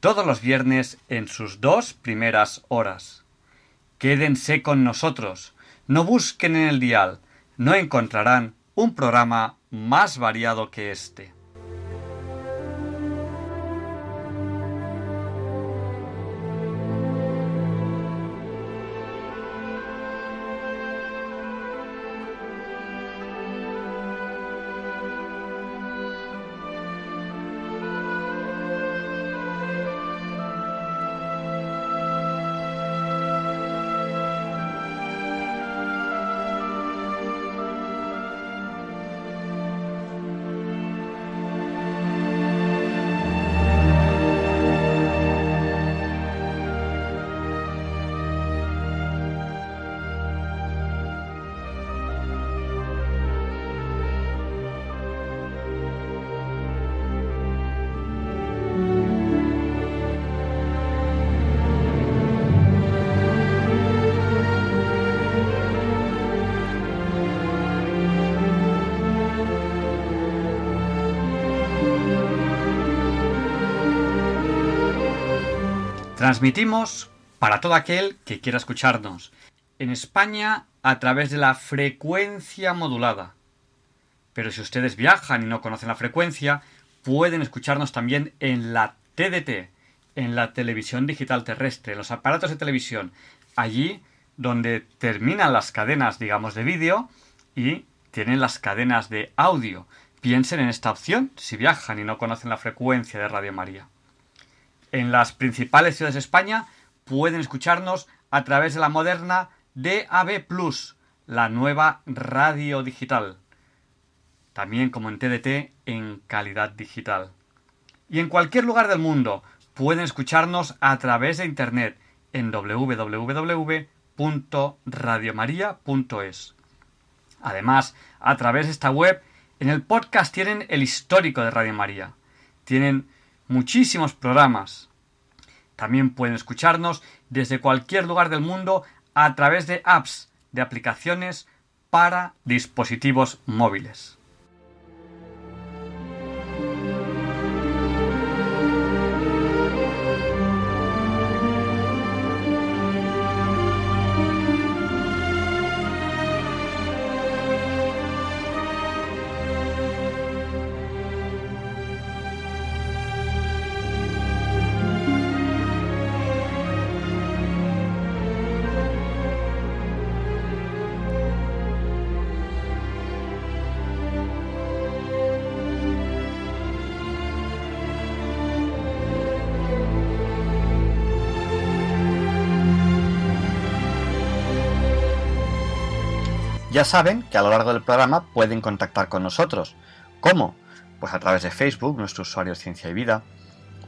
todos los viernes en sus dos primeras horas. Quédense con nosotros, no busquen en el dial, no encontrarán un programa más variado que este. Transmitimos para todo aquel que quiera escucharnos. En España a través de la frecuencia modulada. Pero si ustedes viajan y no conocen la frecuencia, pueden escucharnos también en la TDT, en la televisión digital terrestre, en los aparatos de televisión, allí donde terminan las cadenas, digamos, de vídeo y tienen las cadenas de audio. Piensen en esta opción si viajan y no conocen la frecuencia de Radio María en las principales ciudades de España pueden escucharnos a través de la moderna DAB Plus, la nueva radio digital. También como en TDT en calidad digital. Y en cualquier lugar del mundo pueden escucharnos a través de internet en www.radiomaria.es. Además, a través de esta web, en el podcast tienen el histórico de Radio María. Tienen muchísimos programas. También pueden escucharnos desde cualquier lugar del mundo a través de apps, de aplicaciones para dispositivos móviles. Ya saben que a lo largo del programa pueden contactar con nosotros. ¿Cómo? Pues a través de Facebook, nuestro usuario es Ciencia y Vida,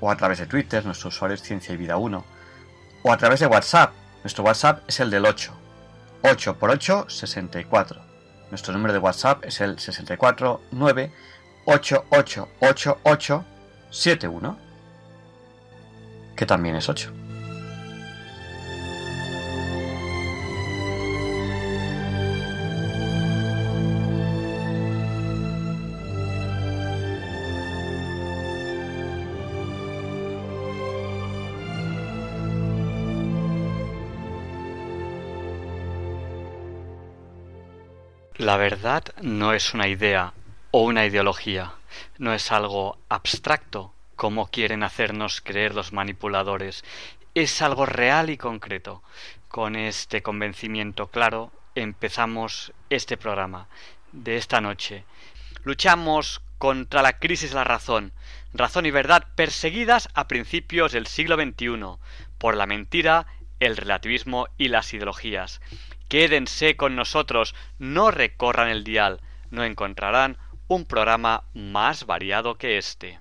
o a través de Twitter, nuestro usuario es Ciencia y Vida 1, o a través de WhatsApp, nuestro WhatsApp es el del 8, 8 por 8, 64. Nuestro número de WhatsApp es el 649 888871, que también es 8. La verdad no es una idea o una ideología, no es algo abstracto como quieren hacernos creer los manipuladores, es algo real y concreto. Con este convencimiento claro empezamos este programa de esta noche. Luchamos contra la crisis de la razón, razón y verdad perseguidas a principios del siglo XXI por la mentira, el relativismo y las ideologías. Quédense con nosotros, no recorran el dial, no encontrarán un programa más variado que este.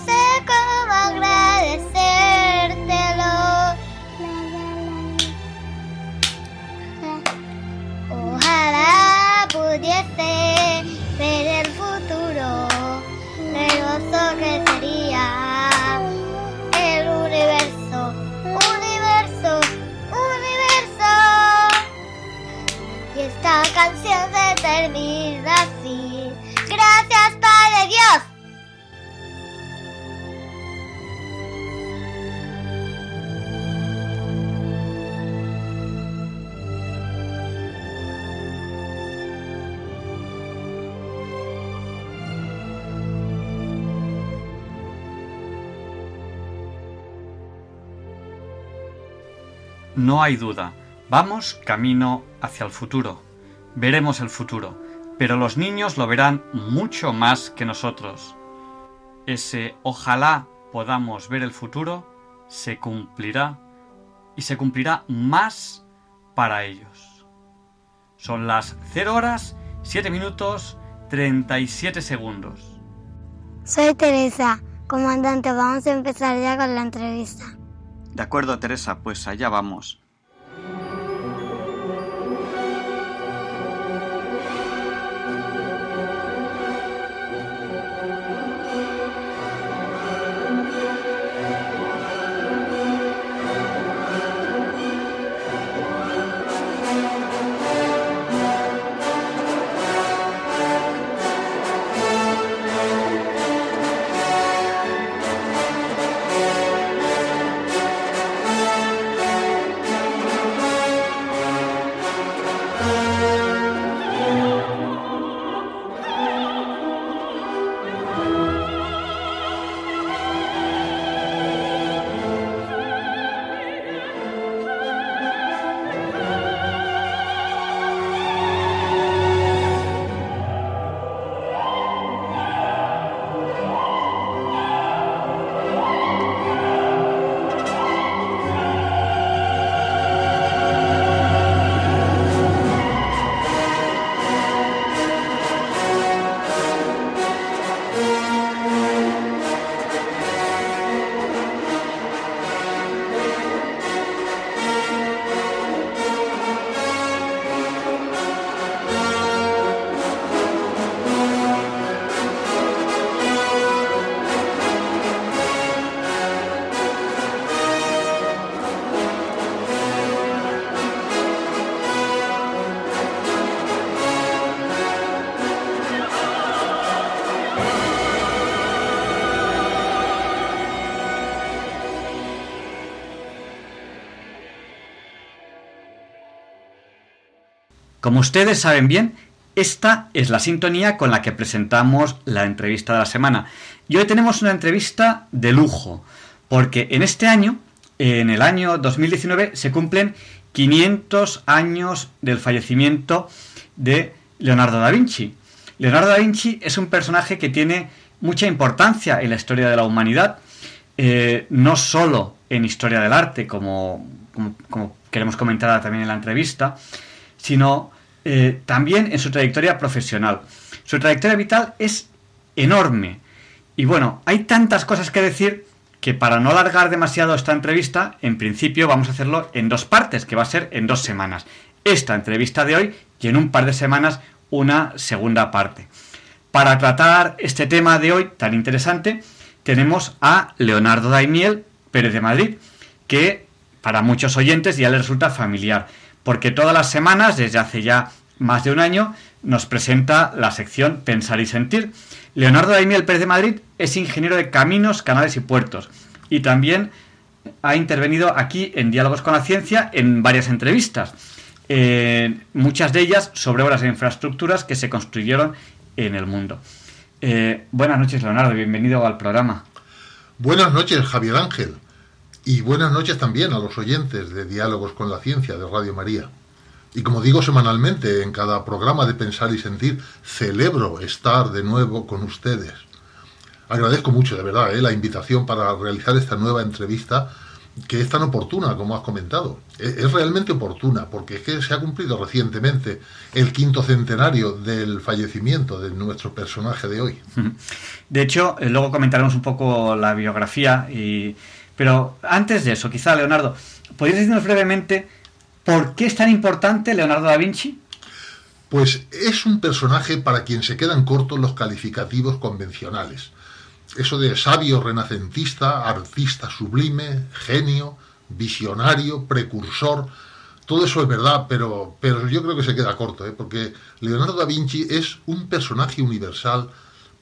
Pudiese ver el futuro, lo hermoso que sería el universo, universo, universo. Y esta canción se termina así. Gracias, Padre Dios. No hay duda, vamos camino hacia el futuro. Veremos el futuro, pero los niños lo verán mucho más que nosotros. Ese ojalá podamos ver el futuro se cumplirá y se cumplirá más para ellos. Son las 0 horas 7 minutos 37 segundos. Soy Teresa, comandante. Vamos a empezar ya con la entrevista. De acuerdo, Teresa, pues allá vamos. Ustedes saben bien, esta es la sintonía con la que presentamos la entrevista de la semana. Y hoy tenemos una entrevista de lujo, porque en este año, en el año 2019, se cumplen 500 años del fallecimiento de Leonardo da Vinci. Leonardo da Vinci es un personaje que tiene mucha importancia en la historia de la humanidad, eh, no solo en historia del arte, como queremos comentar también en la entrevista, sino eh, también en su trayectoria profesional. Su trayectoria vital es enorme. Y bueno, hay tantas cosas que decir que para no alargar demasiado esta entrevista, en principio vamos a hacerlo en dos partes, que va a ser en dos semanas. Esta entrevista de hoy y en un par de semanas una segunda parte. Para tratar este tema de hoy tan interesante, tenemos a Leonardo Daimiel Pérez de Madrid, que para muchos oyentes ya les resulta familiar, porque todas las semanas, desde hace ya más de un año, nos presenta la sección Pensar y Sentir. Leonardo Daimiel Pérez de Madrid es ingeniero de caminos, canales y puertos, y también ha intervenido aquí en Diálogos con la Ciencia en varias entrevistas, muchas de ellas sobre obras e infraestructuras que se construyeron en el mundo. Eh, buenas noches, Leonardo, bienvenido al programa. Buenas noches, Javier Ángel. Y buenas noches también a los oyentes de Diálogos con la Ciencia de Radio María. Y como digo semanalmente en cada programa de Pensar y Sentir, celebro estar de nuevo con ustedes. Agradezco mucho, de verdad, eh, la invitación para realizar esta nueva entrevista que es tan oportuna como has comentado. E, es, realmente oportuna porque es que se ha cumplido recientemente el quinto centenario del fallecimiento de nuestro personaje de hoy. De hecho, eh, luego comentaremos un poco la biografía, y... pero antes de eso, quizá Leonardo, ¿podrías decirnos brevemente por qué es tan importante Leonardo da Vinci? Pues es un personaje para quien se quedan cortos los calificativos convencionales eso de sabio renacentista, artista sublime, genio, visionario, precursor, todo eso es verdad, pero, pero yo creo que se queda corto, ¿eh? porque Leonardo da Vinci es un personaje universal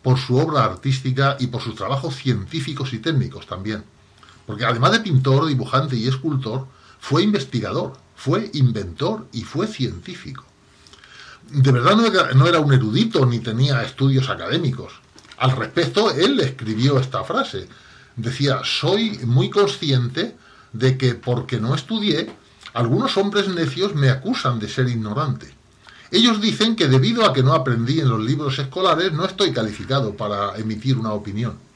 por su obra artística y por sus trabajos científicos y técnicos también. Porque además de pintor, dibujante y escultor, fue investigador, fue inventor y fue científico. De verdad no era un erudito ni tenía estudios académicos, al respecto, él escribió esta frase. Decía, soy muy consciente de que porque no estudié, algunos hombres necios me acusan de ser ignorante. Ellos dicen que debido a que no aprendí en los libros escolares, no estoy calificado para emitir una opinión.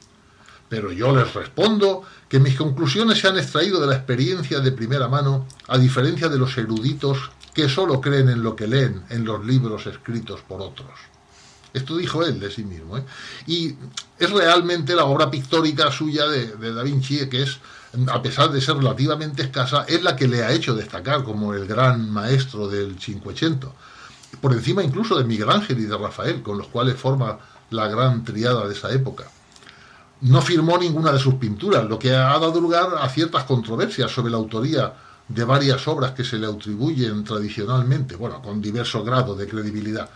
Pero yo les respondo que mis conclusiones se han extraído de la experiencia de primera mano, a diferencia de los eruditos que solo creen en lo que leen en los libros escritos por otros. Esto dijo él de sí mismo. ¿eh? Y es realmente la obra pictórica suya de, Da Vinci, que es, a pesar de ser relativamente escasa, es la que le ha hecho destacar como el gran maestro del Cinquecento. Por encima incluso de Miguel Ángel y de Rafael, con los cuales forma la gran triada de esa época. No firmó ninguna de sus pinturas, lo que ha dado lugar a ciertas controversias sobre la autoría de varias obras que se le atribuyen tradicionalmente, bueno, con diverso grado de credibilidad.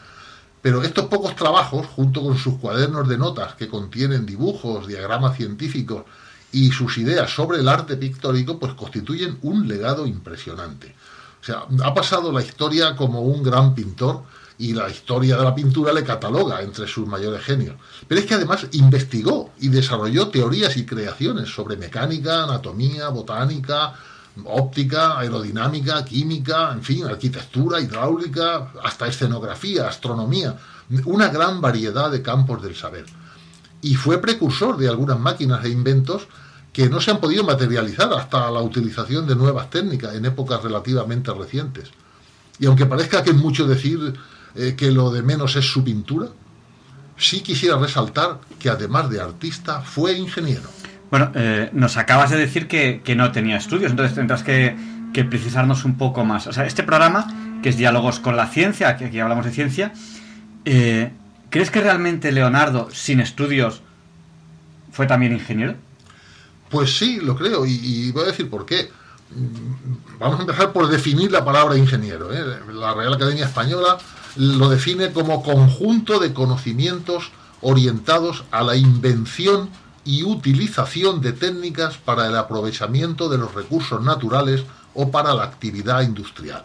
Pero estos pocos trabajos, junto con sus cuadernos de notas que contienen dibujos, diagramas científicos y sus ideas sobre el arte pictórico, pues constituyen un legado impresionante. O sea, ha pasado la historia como un gran pintor y la historia de la pintura le cataloga entre sus mayores genios. Pero es que además investigó y desarrolló teorías y creaciones sobre mecánica, anatomía, botánica, óptica, aerodinámica, química, en fin, arquitectura, hidráulica, hasta escenografía, astronomía, una gran variedad de campos del saber. Y fue precursor de algunas máquinas e inventos que no se han podido materializar hasta la utilización de nuevas técnicas en épocas relativamente recientes. Y aunque parezca que es mucho decir eh, que lo de menos es su pintura, sí quisiera resaltar que además de artista fue ingeniero. Bueno, eh, nos acabas de decir que, no tenía estudios, entonces tendrás que, precisarnos un poco más. O sea, este programa, que es Diálogos con la Ciencia, que aquí hablamos de ciencia, eh, ¿crees que realmente Leonardo, sin estudios, fue también ingeniero? Pues sí, lo creo, y, voy a decir por qué. Vamos a empezar por definir la palabra ingeniero. ¿eh? La Real Academia Española lo define como conjunto de conocimientos orientados a la invención y utilización de técnicas para el aprovechamiento de los recursos naturales o para la actividad industrial.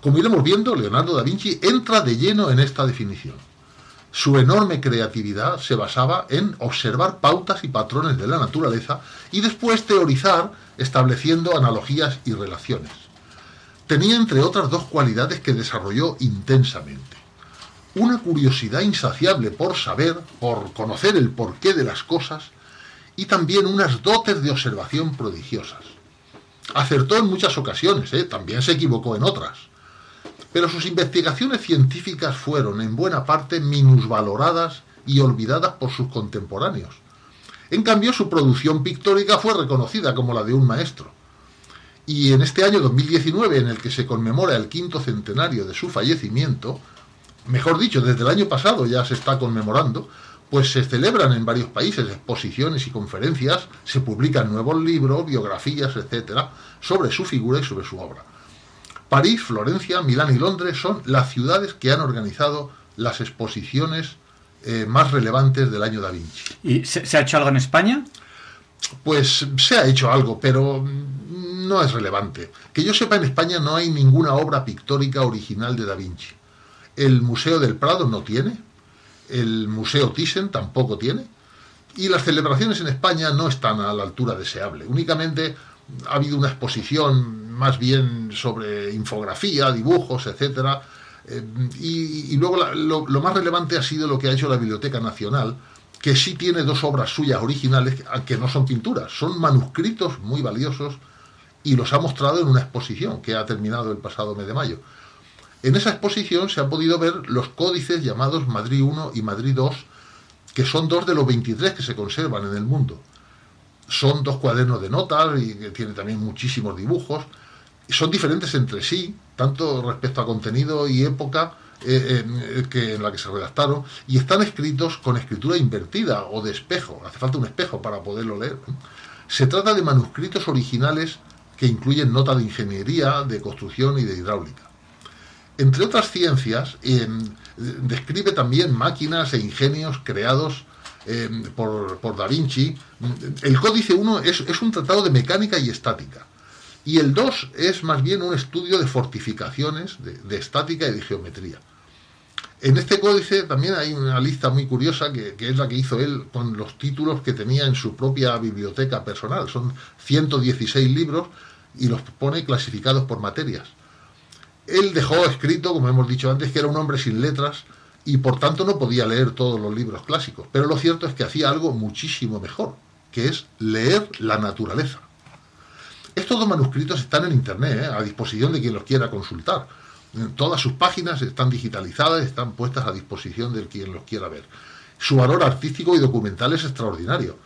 Como iremos viendo, Leonardo da Vinci entra de lleno en esta definición. Su enorme creatividad se basaba en observar pautas y patrones de la naturaleza y después teorizar estableciendo analogías y relaciones. Tenía entre otras dos cualidades que desarrolló intensamente una curiosidad insaciable por saber, por conocer el porqué de las cosas y también unas dotes de observación prodigiosas. Acertó en muchas ocasiones, ¿eh? también se equivocó en otras. pero sus investigaciones científicas fueron en buena parte minusvaloradas y olvidadas por sus contemporáneos. En cambio, su producción pictórica fue reconocida como la de un maestro. Y en este año 2019, en el que se conmemora el quinto centenario de su fallecimiento, mejor dicho, desde el año pasado ya se está conmemorando, pues se celebran en varios países exposiciones y conferencias, se publican nuevos libros, biografías, etcétera, sobre su figura y sobre su obra. París, Florencia, Milán y Londres son las ciudades que han organizado las exposiciones eh, más relevantes del año Da Vinci. ¿Y se, se ha hecho algo en España? Pues se ha hecho algo, pero no es relevante. Que yo sepa, en España no hay ninguna obra pictórica original de Da Vinci. El Museo del Prado no tiene, el Museo Thyssen tampoco tiene, y las celebraciones en España no están a la altura deseable. Únicamente ha habido una exposición más bien sobre infografía, dibujos, etcétera, eh, y, luego la, lo, más relevante ha sido lo que ha hecho la Biblioteca Nacional, que sí tiene dos obras suyas originales, que no son pinturas, son manuscritos muy valiosos y los ha mostrado en una exposición que ha terminado el pasado mes de mayo. En esa exposición se han podido ver los códices llamados Madrid I y Madrid II, que son dos de los 23 que se conservan en el mundo. Son dos cuadernos de notas y que también muchísimos dibujos. Son diferentes entre sí, tanto respecto a contenido y época eh, eh, que en la que se redactaron, y están escritos con escritura invertida o de espejo. Hace falta un espejo para poderlo leer. Se trata de manuscritos originales que incluyen nota de ingeniería, de construcción y de hidráulica. Entre otras ciencias, eh, describe también máquinas e ingenios creados eh, por, por, Da Vinci. El Códice 1 es, es, un tratado de mecánica y estática. Y el 2 es más bien un estudio de fortificaciones, de, estática y de geometría. En este códice también hay una lista muy curiosa que, que, es la que hizo él con los títulos que tenía en su propia biblioteca personal. Son 116 libros y los pone clasificados por materias. Él dejó escrito, como hemos dicho antes, que era un hombre sin letras y por tanto no podía leer todos los libros clásicos. Pero lo cierto es que hacía algo muchísimo mejor, que es leer la naturaleza. Estos dos manuscritos están en Internet, ¿eh? a disposición de quien los quiera consultar. Todas sus páginas están digitalizadas, están puestas a disposición de quien los quiera ver. Su valor artístico y documental es extraordinario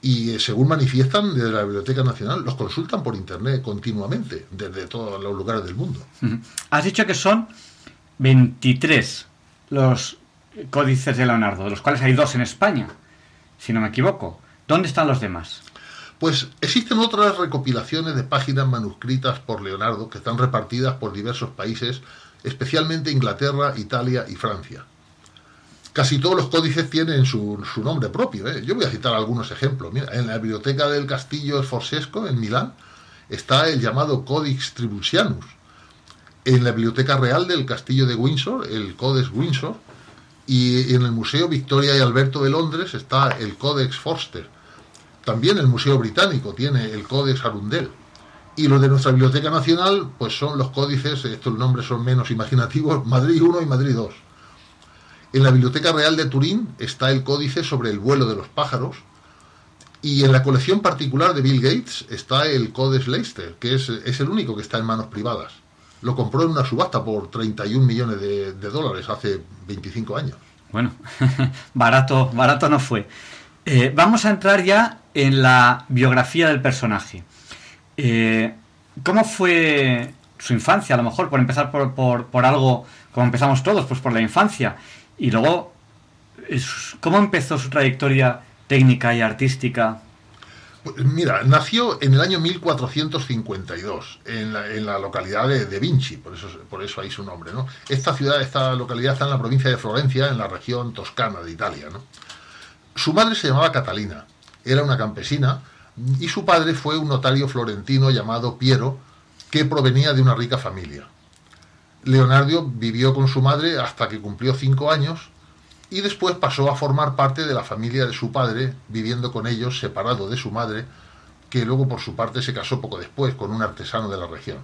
y según manifiestan desde la Biblioteca Nacional, los consultan por Internet continuamente, desde todos los lugares del mundo. Has dicho que son 23 los códices de Leonardo, de los cuales hay dos en España, si no me equivoco. ¿Dónde están los demás? Pues existen otras recopilaciones de páginas manuscritas por Leonardo que están repartidas por diversos países, especialmente Inglaterra, Italia y Francia. Casi todos los códices tienen su, nombre propio. ¿eh? Yo voy a citar algunos ejemplos. En la biblioteca del Castillo Sforzesco, en Milán, está el llamado Codex Tribusianus. En la Biblioteca Real del Castillo de Windsor, el Codex Windsor. Y en el Museo Victoria y Alberto de Londres está el Codex Forster. También el Museo Británico tiene el Codex Arundel. Y los de nuestra Biblioteca Nacional, pues son los códices, estos nombres son menos imaginativos, Madrid 1 y Madrid 2. En la Biblioteca Real de Turín está el códice sobre el vuelo de los pájaros. Y en la colección particular de Bill Gates está el Codex Leicester, que es, es, el único que está en manos privadas. Lo compró en una subasta por 31 millones de, dólares hace 25 años. Bueno, barato, barato no fue. Eh, vamos a entrar ya en la biografía del personaje. Eh, ¿Cómo fue su infancia? A lo mejor, por empezar por, por, algo como empezamos todos, pues por la infancia. Y luego, ¿cómo empezó su trayectoria técnica y artística? Pues mira, nació en el año 1452, en la, en la localidad de, de, Vinci, por eso, por eso ahí su nombre. ¿no? Esta ciudad, esta localidad está en la provincia de Florencia, en la región toscana de Italia. ¿no? Su madre se llamaba Catalina, era una campesina, y su padre fue un notario florentino llamado Piero, que provenía de una rica familia. Leonardo vivió con su madre hasta que cumplió cinco años y después pasó a formar parte de la familia de su padre, viviendo con ellos separado de su madre, que luego por su parte se casó poco después con un artesano de la región.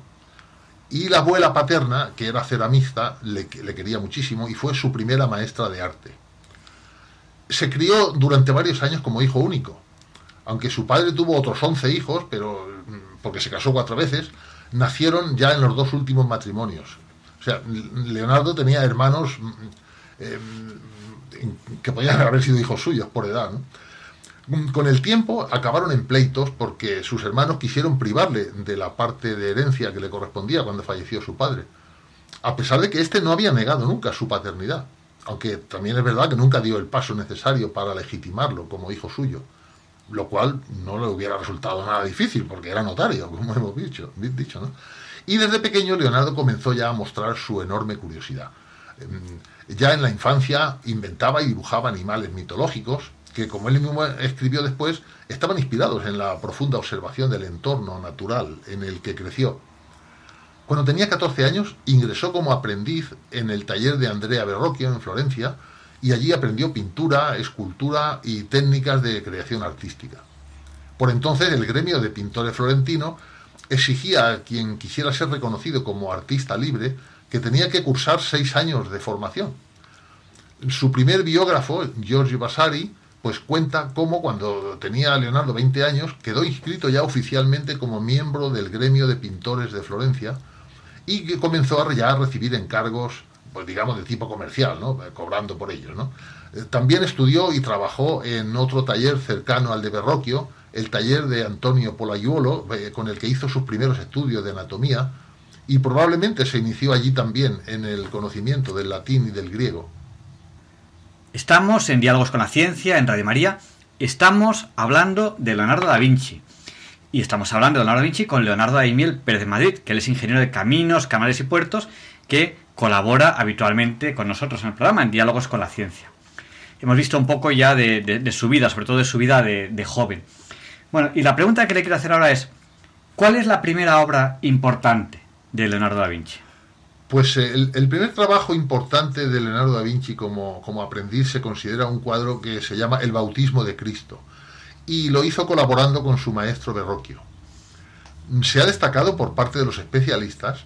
Y la abuela paterna, que era ceramista, le, le quería muchísimo y fue su primera maestra de arte. Se crió durante varios años como hijo único, aunque su padre tuvo otros once hijos, pero porque se casó cuatro veces, nacieron ya en los dos últimos matrimonios, sea, Leonardo tenía hermanos mm, eh, que podían haber sido hijos suyos por edad, mm, Con el tiempo acabaron en pleitos porque sus hermanos quisieron privarle de la parte de herencia que le correspondía cuando falleció su padre, a pesar de que éste no había negado nunca su paternidad, aunque también es verdad que nunca dio el paso necesario para legitimarlo como hijo suyo lo cual no le hubiera resultado nada difícil, porque era notario, como hemos dicho, ¿no? Y desde pequeño Leonardo comenzó ya a mostrar su enorme curiosidad. Em, ya en la infancia inventaba y dibujaba animales mitológicos que, como él mismo escribió después, estaban inspirados en la profunda observación del entorno natural en el que creció. Cuando tenía 14 años, ingresó como aprendiz en el taller de Andrea Berrocchio en Florencia, y allí aprendió pintura, escultura y técnicas de creación artística. Por entonces el gremio de pintores florentinos exigía a quien quisiera ser reconocido como artista libre que tenía que cursar seis años de formación. Su primer biógrafo, Giorgio Vasari, pues cuenta cómo cuando tenía Leonardo 20 años quedó inscrito ya oficialmente como miembro del gremio de pintores de Florencia y que comenzó a ya recibir encargos pues digamos, de tipo comercial, ¿no? Eh, cobrando por ellos. ¿no? Eh, también estudió y trabajó en otro taller cercano al de Berroquio, el taller de Antonio Polayuolo, eh, con el que hizo sus primeros estudios de anatomía, y probablemente se inició allí también en el conocimiento del latín y del griego. Estamos en Diálogos con la Ciencia, en Radio María, estamos hablando de Leonardo da Vinci. Y estamos hablando de Leonardo da Vinci con Leonardo Daimiel Pérez de Madrid, que él es ingeniero de caminos, canales y puertos, que colabora habitualmente con nosotros en el programa, en Diálogos con la Ciencia. Hemos visto un poco ya de, su vida, sobre todo de su vida de, joven. Bueno, y la pregunta que le quiero hacer ahora es, ¿cuál es la primera obra importante de Leonardo da Vinci? Pues eh, el, primer trabajo importante de Leonardo da Vinci como, como aprendiz se considera un cuadro que se llama El bautismo de Cristo, y lo hizo colaborando con su maestro Verrocchio. Se ha destacado por parte de los especialistas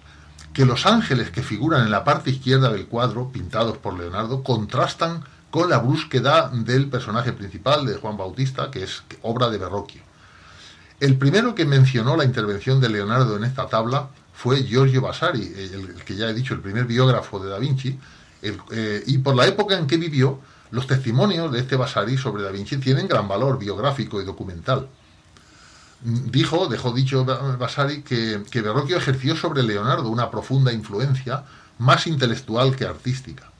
que los ángeles que figuran en la parte izquierda del cuadro, pintados por Leonardo, contrastan con la brusquedad del personaje principal de Juan Bautista, que es obra de Verrocchio. El primero que mencionó la intervención de Leonardo en esta tabla fue Giorgio Vasari, el, que ya he dicho, el primer biógrafo de Da Vinci, eh, y por la época en que vivió, los testimonios de este Vasari sobre Da Vinci tienen gran valor biográfico y documental dijo, dejó dicho Vasari, que, que Verrocchio ejerció sobre Leonardo una profunda influencia, más intelectual que artística.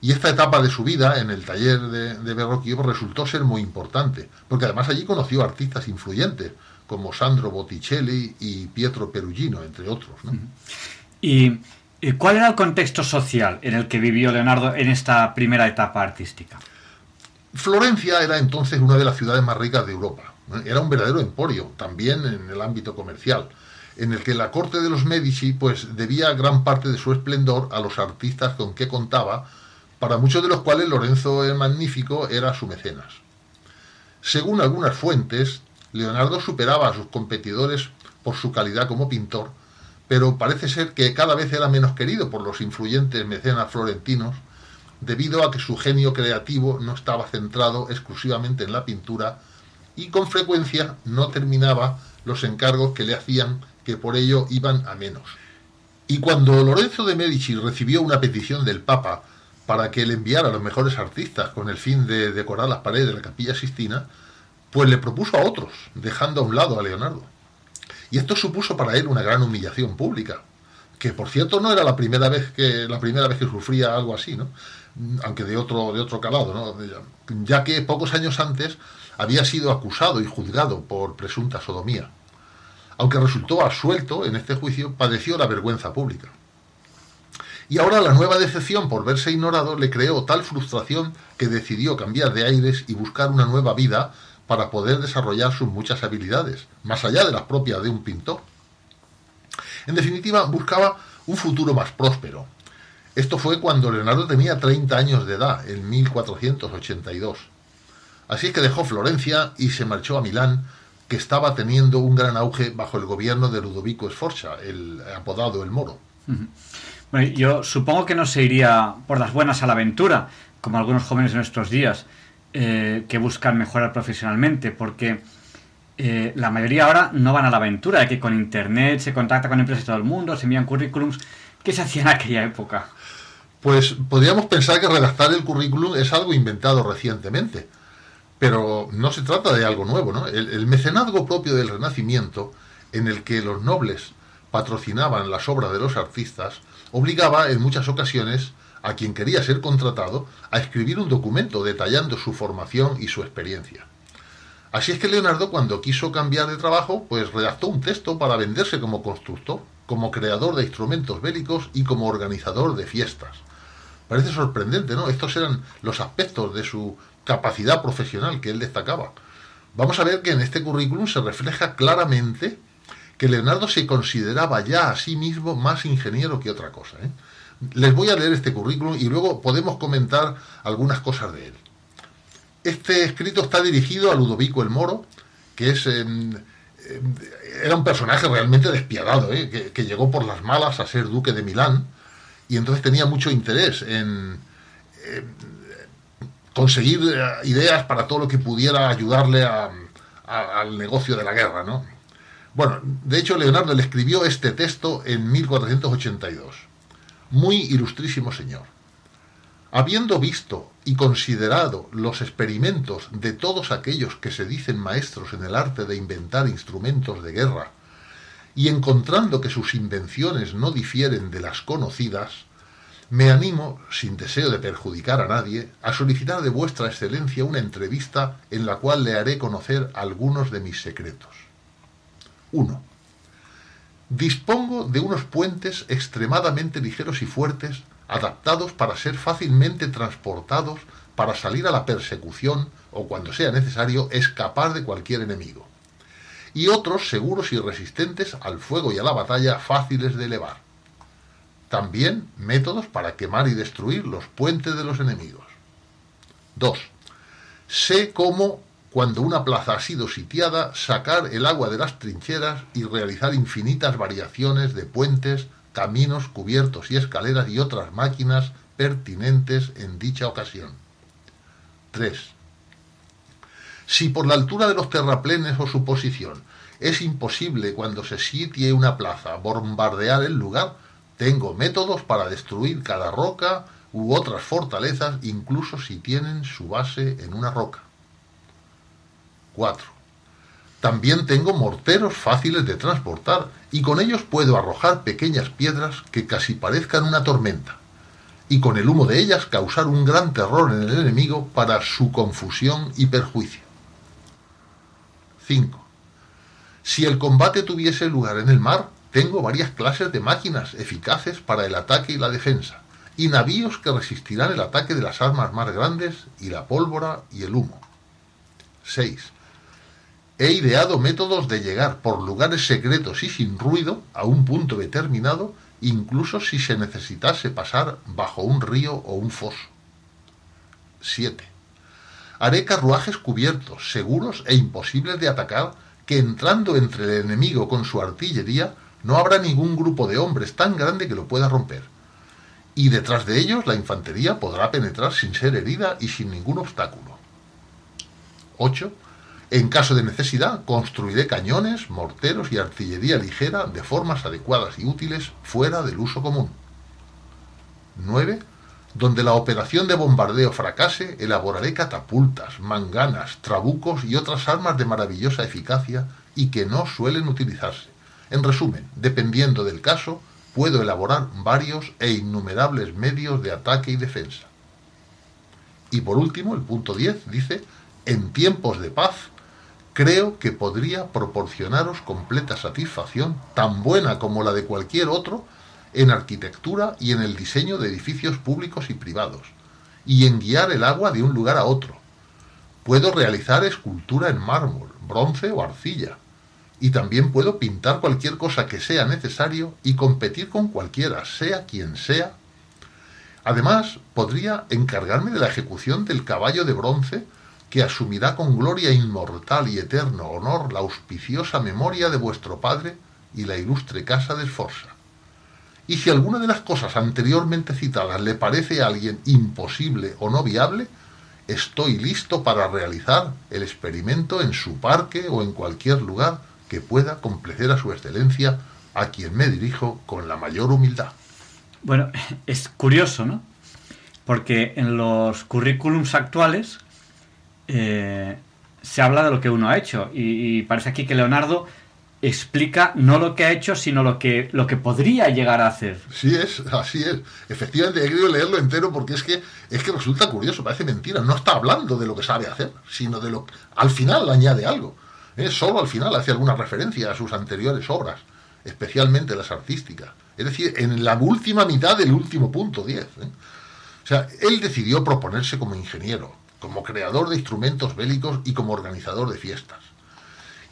Y esta etapa de su vida en el taller de, de Verrocchio resultó ser muy importante, porque además allí conoció artistas influyentes, como Sandro Botticelli y Pietro Perugino, entre otros. ¿Y cuál era el contexto social en el que vivió Leonardo en esta primera etapa artística? Florencia era entonces una de las ciudades más ricas de Europa era un verdadero emporio, también en el ámbito comercial, en el que la corte de los Medici pues debía gran parte de su esplendor a los artistas con que contaba, para muchos de los cuales Lorenzo el Magnífico era su mecenas. Según algunas fuentes, Leonardo superaba a sus competidores por su calidad como pintor, pero parece ser que cada vez era menos querido por los influyentes mecenas florentinos, debido a que su genio creativo no estaba centrado exclusivamente en la pintura, y con frecuencia no terminaba los encargos que le hacían, que por ello iban a menos. Y cuando Lorenzo de Medici recibió una petición del Papa para que le enviara a los mejores artistas con el fin de decorar las paredes de la capilla Sistina, pues le propuso a otros, dejando a un lado a Leonardo. Y esto supuso para él una gran humillación pública, que por cierto no era la primera vez que la primera vez que sufría algo así, ¿no? Aunque de otro de otro calado, ¿no? Ya que pocos años antes había sido acusado y juzgado por presunta sodomía. Aunque resultó absuelto en este juicio, padeció la vergüenza pública. Y ahora la nueva decepción por verse ignorado le creó tal frustración que decidió cambiar de aires y buscar una nueva vida para poder desarrollar sus muchas habilidades, más allá de las propias de un pintor. En definitiva, buscaba un futuro más próspero. Esto fue cuando Leonardo tenía 30 años de edad, en 1482. Así es que dejó Florencia y se marchó a Milán, que estaba teniendo un gran auge bajo el gobierno de Ludovico Sforza, el apodado El Moro. Bueno, yo supongo que no se iría por las buenas a la aventura, como algunos jóvenes de nuestros días, eh, que buscan mejorar profesionalmente, porque eh, la mayoría ahora no van a la aventura, que con internet se contacta con empresas de todo el mundo, se envían currículums, ¿Qué se hacía en aquella época? Pues podríamos pensar que redactar el currículum es algo inventado recientemente, pero no se trata de algo nuevo, ¿no? El mecenazgo propio del Renacimiento, en el que los nobles patrocinaban las obras de los artistas, obligaba en muchas ocasiones a quien quería ser contratado a escribir un documento detallando su formación y su experiencia. Así es que Leonardo, cuando quiso cambiar de trabajo, pues redactó un texto para venderse como constructor, como creador de instrumentos bélicos y como organizador de fiestas. Parece sorprendente, ¿no? Estos eran los aspectos de su capacidad profesional que él destacaba. Vamos a ver que en este currículum se refleja claramente que Leonardo se consideraba ya a sí mismo más ingeniero que otra cosa. ¿eh? Les voy a leer este currículum y luego podemos comentar algunas cosas de él. Este escrito está dirigido a Ludovico el Moro, que es em, em, era un personaje realmente despiadado, ¿eh? que, llegó por las malas a ser duque de Milán y entonces tenía mucho interés en, conseguir eh, ideas para todo lo que pudiera ayudarle a, al negocio de la guerra, ¿no? Bueno, de hecho Leonardo le escribió este texto en 1482. Muy ilustrísimo señor. Habiendo visto y considerado los experimentos de todos aquellos que se dicen maestros en el arte de inventar instrumentos de guerra, y encontrando que sus invenciones no difieren de las conocidas, me animo, sin deseo de perjudicar a nadie, a solicitar de vuestra excelencia una entrevista en la cual le haré conocer algunos de mis secretos. 1. Dispongo de unos puentes extremadamente ligeros y fuertes, adaptados para ser fácilmente transportados para salir a la persecución o, cuando sea necesario, escapar de cualquier enemigo. Y otros seguros y resistentes al fuego y a la batalla fáciles de elevar. También métodos para quemar y destruir los puentes de los enemigos. 2. Sé cómo cuando una plaza ha sido sitiada, sacar el agua de las trincheras y realizar infinitas variaciones de puentes, caminos, cubiertos y escaleras y otras máquinas pertinentes en dicha ocasión. 3. Si por la altura de los terraplenes o su posición es imposible cuando se sitie una plaza bombardear el lugar, tengo métodos para destruir cada roca u otras fortalezas, incluso si tienen su base en una roca. 4. También tengo morteros fáciles de transportar y con ellos puedo arrojar pequeñas piedras que casi parezcan una tormenta y con el humo de ellas causar un gran terror en el enemigo para su confusión y perjuicio. 5. Si el combate tuviese lugar en el mar, tengo varias clases de máquinas eficaces para el ataque y la defensa, y navíos que resistirán el ataque de las armas más grandes y la pólvora y el humo. 6. He ideado métodos de llegar por lugares secretos y sin ruido a un punto determinado, incluso si se necesitase pasar bajo un río o un foso. 7. Haré carruajes cubiertos, seguros e imposibles de atacar, que entrando entre el enemigo con su artillería, no habrá ningún grupo de hombres tan grande que lo pueda romper. Y detrás de ellos la infantería podrá penetrar sin ser herida y sin ningún obstáculo. 8 en caso de necesidad, construiré cañones, morteros y artillería ligera de formas adecuadas y útiles fuera del uso común. 9. Donde la operación de bombardeo fracase, elaboraré catapultas, manganas, trabucos y otras armas de maravillosa eficacia y que no suelen utilizarse. En resumen, dependiendo del caso, puedo elaborar varios e innumerables medios de ataque y defensa. Y por último, el punto 10 dice, en tiempos de paz, creo que podría proporcionaros completa satisfacción, tan buena como la de cualquier otro, en arquitectura y en el diseño de edificios públicos y privados, y en guiar el agua de un lugar a otro. Puedo realizar escultura en mármol, bronce o arcilla, y también puedo pintar cualquier cosa que sea necesario y competir con cualquiera, sea quien sea. Además, podría encargarme de la ejecución del caballo de bronce que asumirá con gloria inmortal y eterno honor la auspiciosa memoria de vuestro Padre y la ilustre casa de Sforza. Y si alguna de las cosas anteriormente citadas le parece a alguien imposible o no viable, estoy listo para realizar el experimento en su parque o en cualquier lugar que pueda complacer a su excelencia, a quien me dirijo con la mayor humildad. Bueno, es curioso, ¿no? Porque en los currículums actuales eh, se habla de lo que uno ha hecho y, parece aquí que Leonardo explica no lo que ha hecho, sino lo que, lo que podría llegar a hacer. Sí es, así es. Efectivamente, he querido leerlo entero porque es que, es que resulta curioso, parece mentira. No está hablando de lo que sabe hacer, sino de lo al final añade algo. Solo al final hace alguna referencia a sus anteriores obras, especialmente las artísticas. Es decir, en la última mitad del último punto 10. ¿eh? O sea, él decidió proponerse como ingeniero, como creador de instrumentos bélicos y como organizador de fiestas.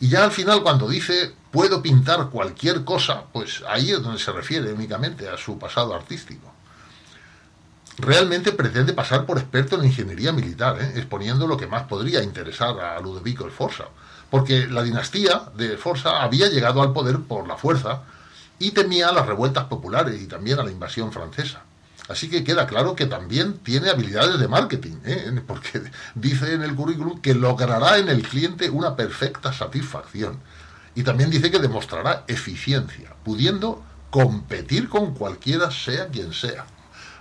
Y ya al final cuando dice puedo pintar cualquier cosa, pues ahí es donde se refiere únicamente a su pasado artístico. Realmente pretende pasar por experto en ingeniería militar, ¿eh? exponiendo lo que más podría interesar a Ludovico Sforza, porque la dinastía de Forza había llegado al poder por la fuerza y temía las revueltas populares y también a la invasión francesa. Así que queda claro que también tiene habilidades de marketing, ¿eh? porque dice en el currículum que logrará en el cliente una perfecta satisfacción. Y también dice que demostrará eficiencia, pudiendo competir con cualquiera, sea quien sea.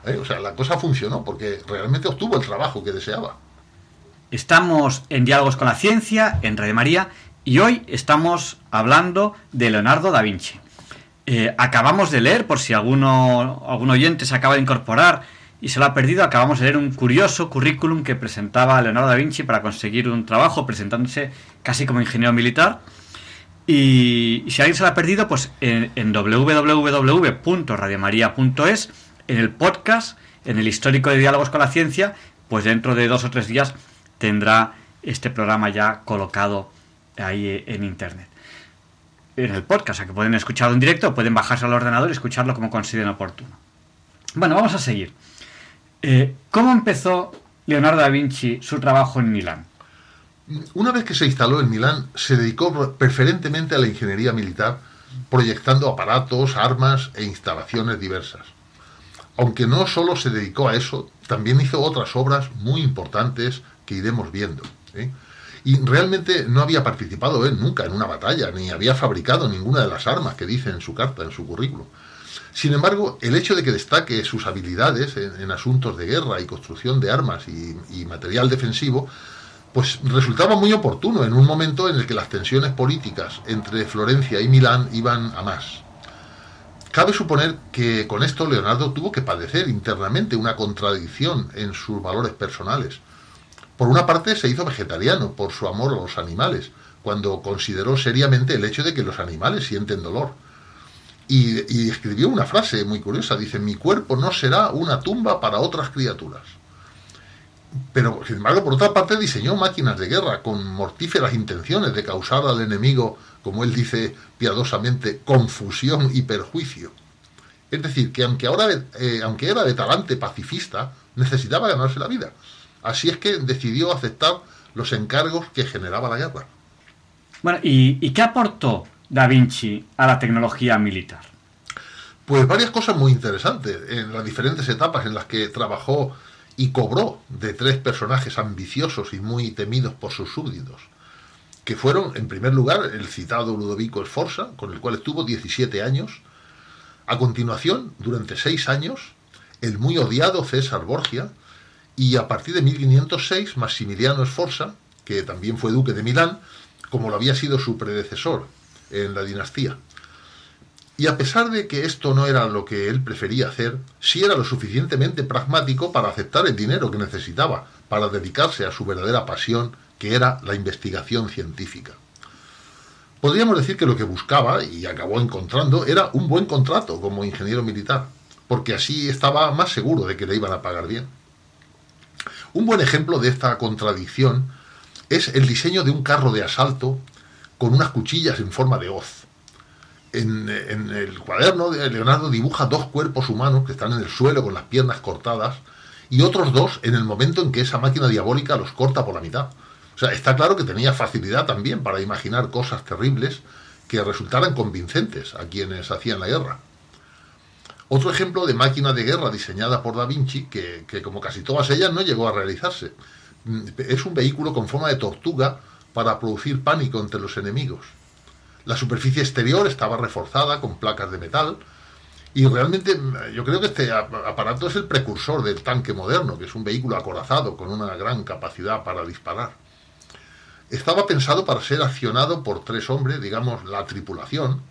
¿Eh? O sea, la cosa funcionó porque realmente obtuvo el trabajo que deseaba. Estamos en Diálogos con la Ciencia, en Radio María, y hoy estamos hablando de Leonardo da Vinci. Eh, acabamos de leer, por si alguno, algún oyente se acaba de incorporar y se lo ha perdido, acabamos de leer un curioso currículum que presentaba Leonardo da Vinci para conseguir un trabajo, presentándose casi como ingeniero militar. Y, si alguien se lo ha perdido, pues en, en www.radiomaria.es, en el podcast, en el histórico de diálogos con la ciencia, pues dentro de dos o tres días tendrá este programa ya colocado ahí en internet en el podcast, o que pueden escucharlo en directo, pueden bajarse al ordenador y escucharlo como consideren oportuno. Bueno, vamos a seguir. Eh, ¿Cómo empezó Leonardo da Vinci su trabajo en Milán? Una vez que se instaló en Milán, se dedicó preferentemente a la ingeniería militar, proyectando aparatos, armas e instalaciones diversas. Aunque no solo se dedicó a eso, también hizo otras obras muy importantes que iremos viendo. ¿eh? Y realmente no había participado él nunca en una batalla, ni había fabricado ninguna de las armas que dice en su carta, en su currículum. Sin embargo, el hecho de que destaque sus habilidades en, asuntos de guerra y construcción de armas y, y material defensivo, pues resultaba muy oportuno en un momento en el que las tensiones políticas entre Florencia y Milán iban a más. Cabe suponer que con esto Leonardo tuvo que padecer internamente una contradicción en sus valores personales. Por una parte se hizo vegetariano por su amor a los animales, cuando consideró seriamente el hecho de que los animales sienten dolor. Y, escribió una frase muy curiosa, dice, mi cuerpo no será una tumba para otras criaturas. Pero, sin embargo, por otra parte, diseñó máquinas de guerra con mortíferas intenciones de causar al enemigo, como él dice piadosamente, confusión y perjuicio. Es decir, que aunque, ahora, eh, aunque era de talante pacifista, necesitaba ganarse la vida. Así es que decidió aceptar los encargos que generaba la guerra. Bueno, ¿y, qué aportó Da Vinci a la tecnología militar? Pues varias cosas muy interesantes en las diferentes etapas en las que trabajó y cobró de tres personajes ambiciosos y muy temidos por sus súbditos, que fueron, en primer lugar, el citado Ludovico Sforza, con el cual estuvo 17 años, a continuación, durante seis años, el muy odiado César Borgia, y a partir de 1506 Maximiliano Sforza, que también fue duque de Milán, como lo había sido su predecesor en la dinastía. Y a pesar de que esto no era lo que él prefería hacer, sí era lo suficientemente pragmático para aceptar el dinero que necesitaba para dedicarse a su verdadera pasión, que era la investigación científica. Podríamos decir que lo que buscaba, y acabó encontrando, era un buen contrato como ingeniero militar, porque así estaba más seguro de que le iban a pagar bien. Un buen ejemplo de esta contradicción es el diseño de un carro de asalto con unas cuchillas en forma de hoz. En, el cuaderno de Leonardo dibuja dos cuerpos humanos que están en el suelo con las piernas cortadas y otros dos en el momento en que esa máquina diabólica los corta por la mitad. O sea, está claro que tenía facilidad también para imaginar cosas terribles que resultaran convincentes a quienes hacían la guerra. Otro ejemplo de máquina de guerra diseñada por Da Vinci, que, como casi todas ellas no llegó a realizarse. Mm, es un vehículo con forma de tortuga para producir pánico entre los enemigos. La superficie exterior estaba reforzada con placas de metal Y realmente yo creo que este aparato es el precursor del tanque moderno, que es un vehículo acorazado con una gran capacidad para disparar. Estaba pensado para ser accionado por tres hombres, digamos la tripulación,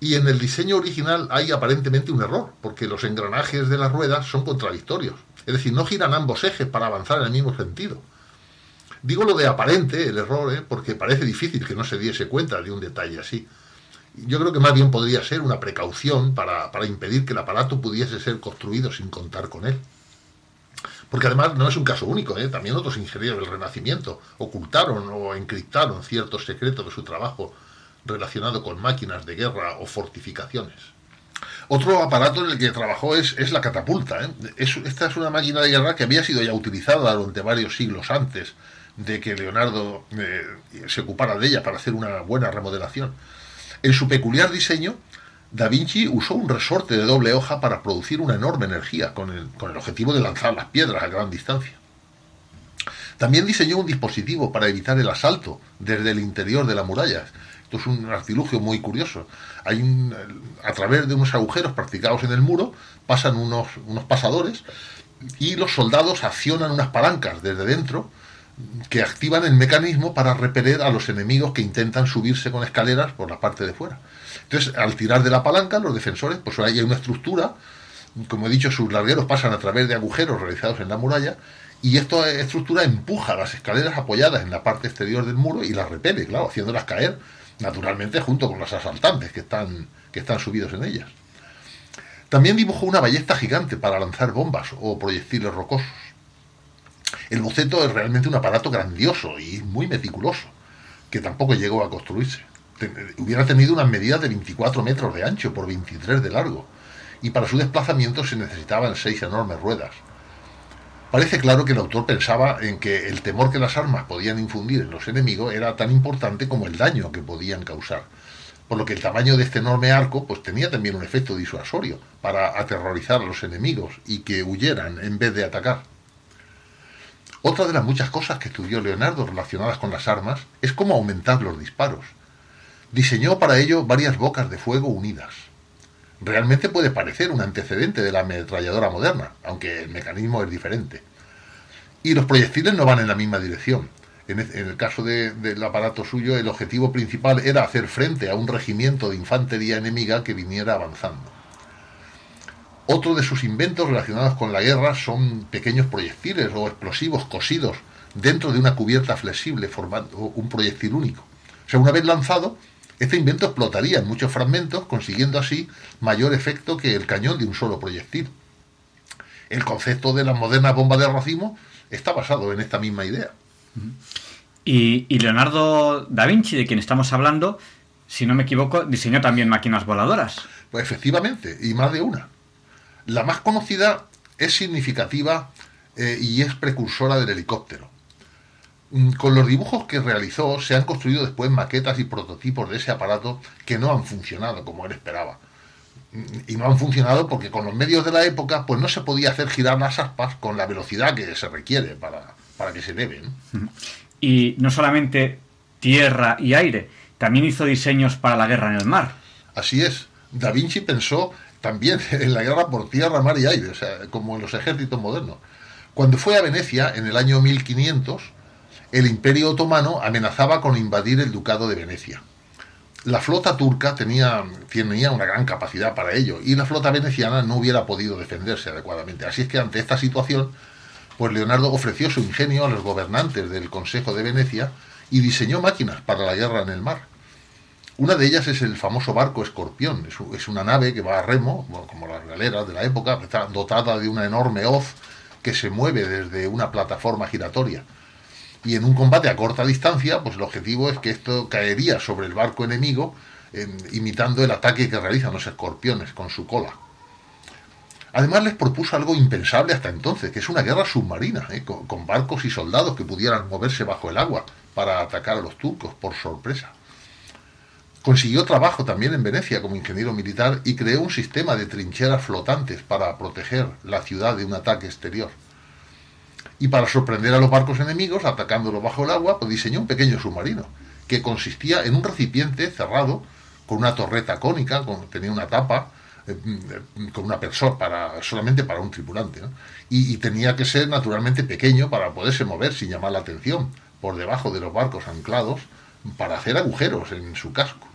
y en el diseño original hay aparentemente un error, porque los engranajes de las ruedas son contradictorios. Es decir, no giran ambos ejes para avanzar en el mismo sentido. Digo lo de aparente, el error, ¿eh? porque parece difícil que no se diese cuenta de un detalle así yo creo que más bien podría ser una precaución para, impedir que el aparato pudiese ser construido sin contar con él. Porque además no es un caso único, ¿eh? también otros ingenieros del Renacimiento ocultaron o encriptaron ciertos secretos de su trabajo relacionado con máquinas de guerra o fortificaciones. Otro aparato en el que trabajó es, es la catapulta. ¿eh? esta es una máquina de guerra que había sido ya utilizada durante varios siglos antes de que Leonardo eh, se ocupara de ella para hacer una buena remodelación. En su peculiar diseño, Da Vinci usó un resorte de doble hoja para producir una enorme energía, con el, objetivo de lanzar las piedras a gran distancia. También diseñó un dispositivo para evitar el asalto desde el interior de la muralla. Esto es un artilugio muy curioso. Hay a través de unos agujeros practicados en el muro pasan unos, unos pasadores y los soldados accionan unas palancas desde dentro que activan el mecanismo para repeler a los enemigos que intentan subirse con escaleras por la parte de fuera. Entonces, al tirar de la palanca, los defensores, pues ahí hay una estructura, como he dicho, sus largueros pasan a través de agujeros realizados en la muralla, y esta estructura empuja las escaleras apoyadas en la parte exterior del muro y las repele, claro, haciéndolas caer naturalmente junto con los asaltantes que están, que están subidos en ellas. También dibujó una ballesta gigante para lanzar bombas o proyectiles rocosos. El boceto es realmente un aparato grandioso y muy meticuloso, que tampoco llegó a construirse. hubiera tenido unas medidas de 24 metros de ancho por 23 de largo, y para su desplazamiento se necesitaban seis enormes ruedas. Parece claro que el autor pensaba en que el temor que las armas podían infundir en los enemigos era tan importante como el daño que podían causar, por lo que el tamaño de este enorme arco pues tenía también un efecto disuasorio para aterrorizar a los enemigos y que huyeran en vez de atacar. Otra de las muchas cosas que estudió Leonardo relacionadas con las armas es cómo aumentar los disparos. Diseñó para ello varias bocas de fuego unidas. Realmente puede parecer un antecedente de la ametralladora moderna, aunque el mecanismo es diferente. Y los proyectiles no van en la misma dirección. En el caso del aparato suyo, el objetivo principal era hacer frente a un regimiento de infantería enemiga que viniera avanzando. Otro de sus inventos relacionados con la guerra son pequeños proyectiles o explosivos cosidos dentro de una cubierta flexible formando un proyectil único. O sea, una vez lanzado, este invento explotaría en muchos fragmentos, consiguiendo así mayor efecto que el cañón de un solo proyectil. El concepto de la moderna bomba de racimo está basado en esta misma idea. Y, y, Leonardo da Vinci, de quien estamos hablando, si no me equivoco, diseñó también máquinas voladoras. Pues efectivamente, y más de una. La más conocida es significativa eh, y es precursora del helicóptero. Mm, con los dibujos que realizó se han construido después maquetas y prototipos de ese aparato que no han funcionado como él esperaba. Mm, y no han funcionado porque con los medios de la época pues no se podía hacer girar las aspas con la velocidad que se requiere para, para que se eleven. Y no solamente tierra y aire, también hizo diseños para la guerra en el mar. Así es. Da Vinci pensó también en la guerra por tierra, mar y aire, o sea, como en los ejércitos modernos. Cuando fue a Venecia en el año 1500, el imperio otomano amenazaba con invadir el ducado de Venecia. La flota turca tenía, tenía una gran capacidad para ello y la flota veneciana no hubiera podido defenderse adecuadamente. Así es que ante esta situación, pues Leonardo ofreció su ingenio a los gobernantes del Consejo de Venecia y diseñó máquinas para la guerra en el mar. Una de ellas es el famoso barco Escorpión. Es una nave que va a remo, como las galeras de la época, dotada de una enorme hoz que se mueve desde una plataforma giratoria. Y en un combate a corta distancia, pues el objetivo es que esto caería sobre el barco enemigo, imitando el ataque que realizan los escorpiones con su cola. Además les propuso algo impensable hasta entonces, que es una guerra submarina, ¿eh? con barcos y soldados que pudieran moverse bajo el agua para atacar a los turcos por sorpresa. Consiguió trabajo también en Venecia como ingeniero militar y creó un sistema de trincheras flotantes para proteger la ciudad de un ataque exterior. Y para sorprender a los barcos enemigos, atacándolos bajo el agua, pues diseñó un pequeño submarino, que consistía en un recipiente cerrado con una torreta cónica, tenía una tapa con una persona, para, solamente para un tripulante. Y, tenía que ser naturalmente pequeño para poderse mover sin llamar la atención por debajo de los barcos anclados para hacer agujeros en su casco.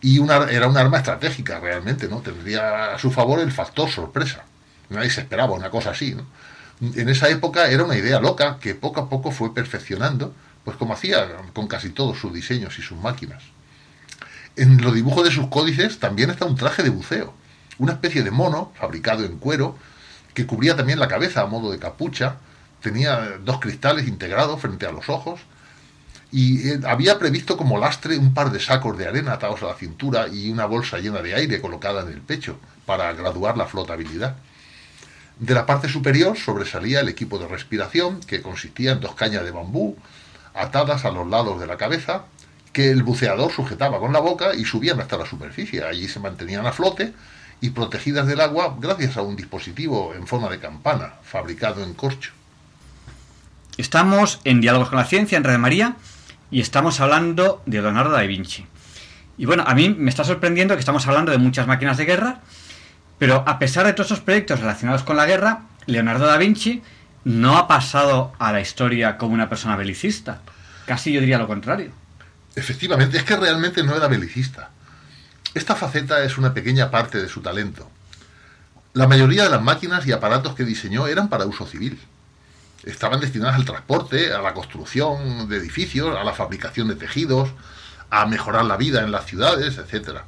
Y una, era un arma estratégica realmente, ¿no? Tendría a su favor el factor sorpresa. Nadie se esperaba una cosa así, ¿no? En esa época era una idea loca que poco a poco fue perfeccionando, pues como hacía con casi todos sus diseños y sus máquinas. En los dibujos de sus códices también está un traje de buceo, una especie de mono fabricado en cuero que cubría también la cabeza a modo de capucha, tenía dos cristales integrados frente a los ojos y eh, había previsto como lastre un par de sacos de arena atados a la cintura y una bolsa llena de aire colocada en el pecho para graduar la flotabilidad. De la parte superior sobresalía el equipo de respiración, que consistía en dos cañas de bambú atadas a los lados de la cabeza que el buceador sujetaba con la boca y subían hasta la superficie. Allí se mantenían a flote y protegidas del agua gracias a un dispositivo en forma de campana, fabricado en corcho. Estamos en Diálogos con la Ciencia, en Red María, y estamos hablando de Leonardo da Vinci. Y bueno, a mí me está sorprendiendo que estamos hablando de muchas máquinas de guerra, pero a pesar de todos esos proyectos relacionados con la guerra, Leonardo da Vinci no ha pasado a la historia como una persona belicista. Casi yo diría lo contrario. Efectivamente, es que realmente no era belicista. Esta faceta es una pequeña parte de su talento. La mayoría de las máquinas y aparatos que diseñó eran para uso civil. Estaban destinadas al transporte, a la construcción de edificios, a la fabricación de tejidos, a mejorar la vida en las ciudades, etc.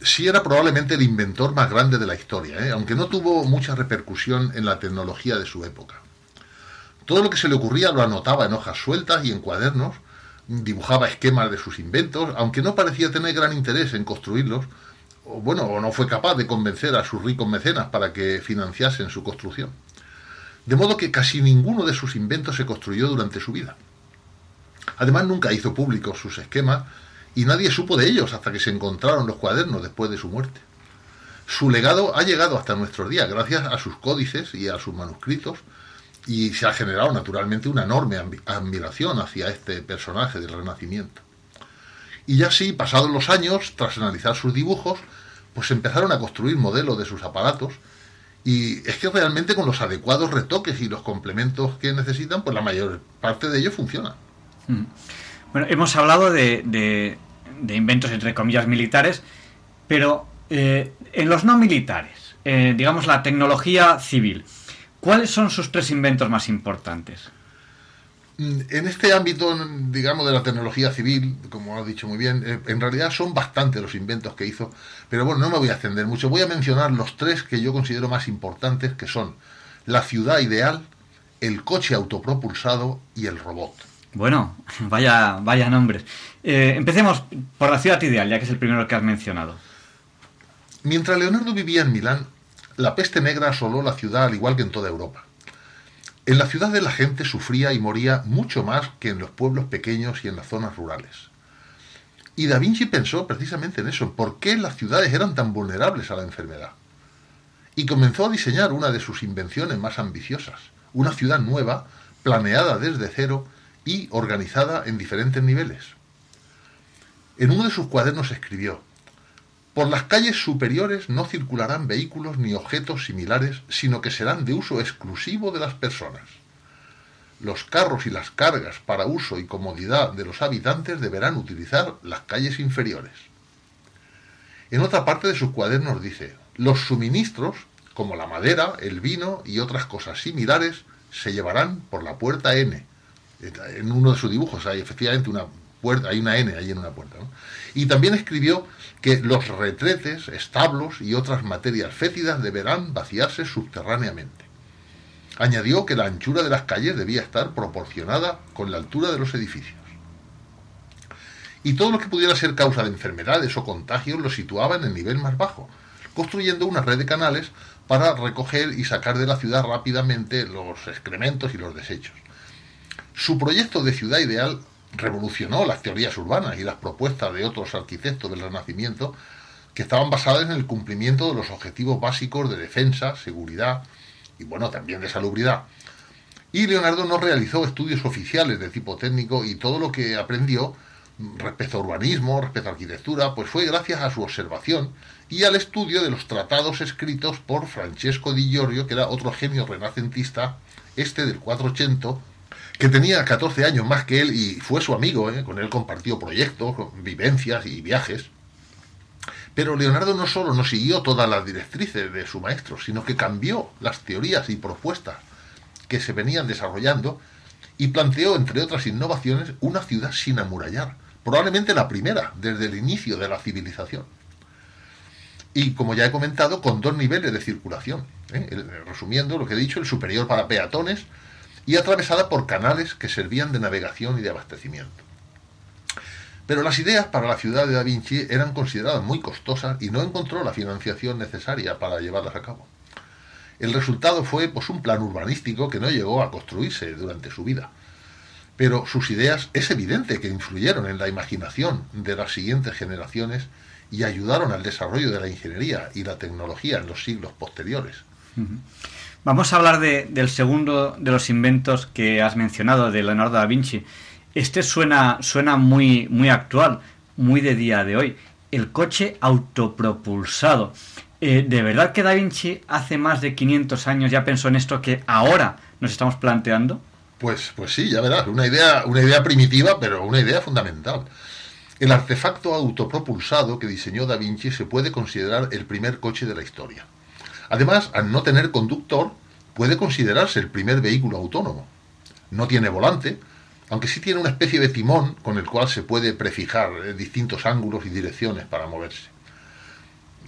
Sí era probablemente el inventor más grande de la historia, ¿eh? aunque no tuvo mucha repercusión en la tecnología de su época. Todo lo que se le ocurría lo anotaba en hojas sueltas y en cuadernos, dibujaba esquemas de sus inventos, aunque no parecía tener gran interés en construirlos, o bueno, o no fue capaz de convencer a sus ricos mecenas para que financiasen su construcción. De modo que casi ninguno de sus inventos se construyó durante su vida. Además, nunca hizo públicos sus esquemas y nadie supo de ellos hasta que se encontraron los cuadernos después de su muerte. Su legado ha llegado hasta nuestros días gracias a sus códices y a sus manuscritos, y se ha generado naturalmente una enorme admiración hacia este personaje del Renacimiento. Y ya así, pasados los años, tras analizar sus dibujos, pues empezaron a construir modelos de sus aparatos y es que realmente con los adecuados retoques y los complementos que necesitan, pues la mayor parte de ellos funciona. Mm. Bueno, hemos hablado de, inventos entre comillas militares, pero eh, en los no militares, eh, digamos la tecnología civil, ¿Cuáles son sus tres inventos más importantes? Mm, en este ámbito, digamos, de la tecnología civil, como has dicho muy bien, eh, en realidad son bastantes los inventos que hizo, pero bueno, no me voy a extender mucho. Voy a mencionar los tres que yo considero más importantes, que son la ciudad ideal, el coche autopropulsado y el robot. Bueno, vaya, vaya nombres. Eh, empecemos por la ciudad ideal, ya que es el primero que has mencionado. Mientras Leonardo vivía en Milán, la peste negra asoló la ciudad al igual que en toda Europa. En la ciudad de la gente sufría y moría mucho más que en los pueblos pequeños y en las zonas rurales. Y Da Vinci pensó precisamente en eso, por qué las ciudades eran tan vulnerables a la enfermedad. Y comenzó a diseñar una de sus invenciones más ambiciosas, una ciudad nueva, planeada desde cero y organizada en diferentes niveles. En uno de sus cuadernos escribió, por las calles superiores no circularán vehículos ni objetos similares, sino que serán de uso exclusivo de las personas. Los carros y las cargas para uso y comodidad de los habitantes deberán utilizar las calles inferiores. En otra parte de sus cuadernos dice, los suministros, como la madera, el vino y otras cosas similares, se llevarán por la puerta N. En uno de sus dibujos hay efectivamente una puerta, hay una N ahí en una puerta. Y también escribió que los retretes, establos y otras materias fétidas deberán vaciarse subterráneamente. Añadió que la anchura de las calles debía estar proporcionada con la altura de los edificios. Y todo lo que pudiera ser causa de enfermedades o contagios lo situaba en el nivel más bajo, construyendo una red de canales para recoger y sacar de la ciudad rápidamente los excrementos y los desechos. Su proyecto de ciudad ideal revolucionó las teorías urbanas y las propuestas de otros arquitectos del Renacimiento que estaban basadas en el cumplimiento de los objetivos básicos de defensa, seguridad y bueno, también de salubridad. Y Leonardo no realizó estudios oficiales de tipo técnico y todo lo que aprendió respecto a urbanismo, respecto a arquitectura, pues fue gracias a su observación y al estudio de los tratados escritos por Francesco di Giorgio, que era otro genio renacentista, este del 480, que tenía 14 años más que él y fue su amigo, ¿eh? con él compartió proyectos, vivencias y viajes. Pero Leonardo no solo no siguió todas las directrices de su maestro, sino que cambió las teorías y propuestas que se venían desarrollando y planteó, entre otras innovaciones, una ciudad sin amurallar, probablemente la primera desde el inicio de la civilización. Y como ya he comentado, con dos niveles de circulación. ¿eh? resumiendo lo que he dicho, el superior para peatones y atravesada por canales que servían de navegación y de abastecimiento. Pero las ideas para la ciudad de Da Vinci eran consideradas muy costosas y no encontró la financiación necesaria para llevarlas a cabo. El resultado fue pues, un plan urbanístico que no llegó a construirse durante su vida. Pero sus ideas es evidente que influyeron en la imaginación de las siguientes generaciones y ayudaron al desarrollo de la ingeniería y la tecnología en los siglos posteriores. Vamos a hablar del segundo de los inventos que has mencionado, de Leonardo da Vinci. Este suena, suena muy, muy actual, muy de día de hoy. El coche autopropulsado. Eh, ¿De verdad que Da Vinci hace más de 500 años ya pensó en esto que ahora nos estamos planteando? Pues, pues sí, ya verás, una idea, una idea primitiva, pero una idea fundamental. El artefacto autopropulsado que diseñó Da Vinci se puede considerar el primer coche de la historia. Además, al no tener conductor, puede considerarse el primer vehículo autónomo. No tiene volante, aunque sí tiene una especie de timón con el cual se puede prefijar eh, distintos ángulos y direcciones para moverse.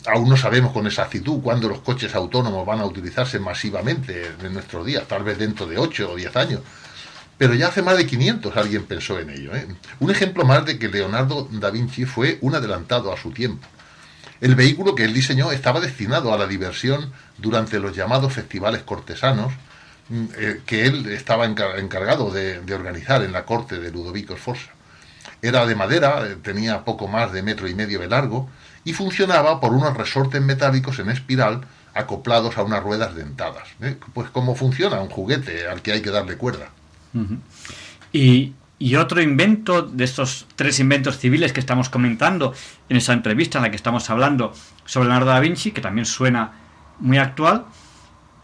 Aún no sabemos con exactitud cuándo los coches autónomos van a utilizarse masivamente en nuestros días, tal vez dentro de 8 o 10 años. Pero ya hace más de 500 alguien pensó en ello. ¿eh? Un ejemplo más de que Leonardo da Vinci fue un adelantado a su tiempo. El vehículo que él diseñó estaba destinado a la diversión durante los llamados festivales cortesanos mm, eh, que él estaba encargado de, organizar en la corte de Ludovico Sforza. Era de madera, eh, tenía poco más de metro y medio de largo y funcionaba por unos resortes metálicos en espiral acoplados a unas ruedas dentadas. ¿eh? Pues como funciona un juguete al que hay que darle cuerda. Y y otro invento de estos tres inventos civiles que estamos comentando en esa entrevista en la que estamos hablando sobre Leonardo da Vinci, que también suena muy actual,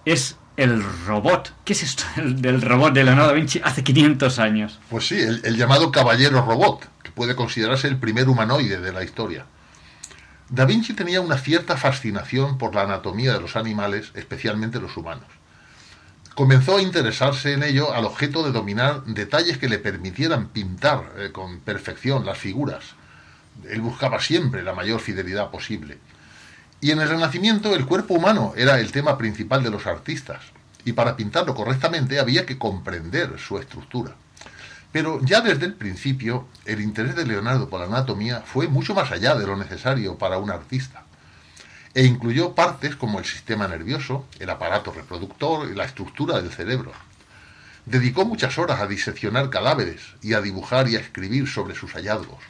es el robot. ¿Qué es esto del robot de Leonardo da Vinci hace 500 años? Pues sí, el, el llamado caballero robot, que puede considerarse el primer humanoide de la historia. Da Vinci tenía una cierta fascinación por la anatomía de los animales, especialmente los humanos comenzó a interesarse en ello al objeto de dominar detalles que le permitieran pintar eh, con perfección las figuras. Él buscaba siempre la mayor fidelidad posible. Y en el Renacimiento el cuerpo humano era el tema principal de los artistas, y para pintarlo correctamente había que comprender su estructura. Pero ya desde el principio el interés de Leonardo por la anatomía fue mucho más allá de lo necesario para un artista e incluyó partes como el sistema nervioso, el aparato reproductor y la estructura del cerebro. Dedicó muchas horas a diseccionar cadáveres y a dibujar y a escribir sobre sus hallazgos.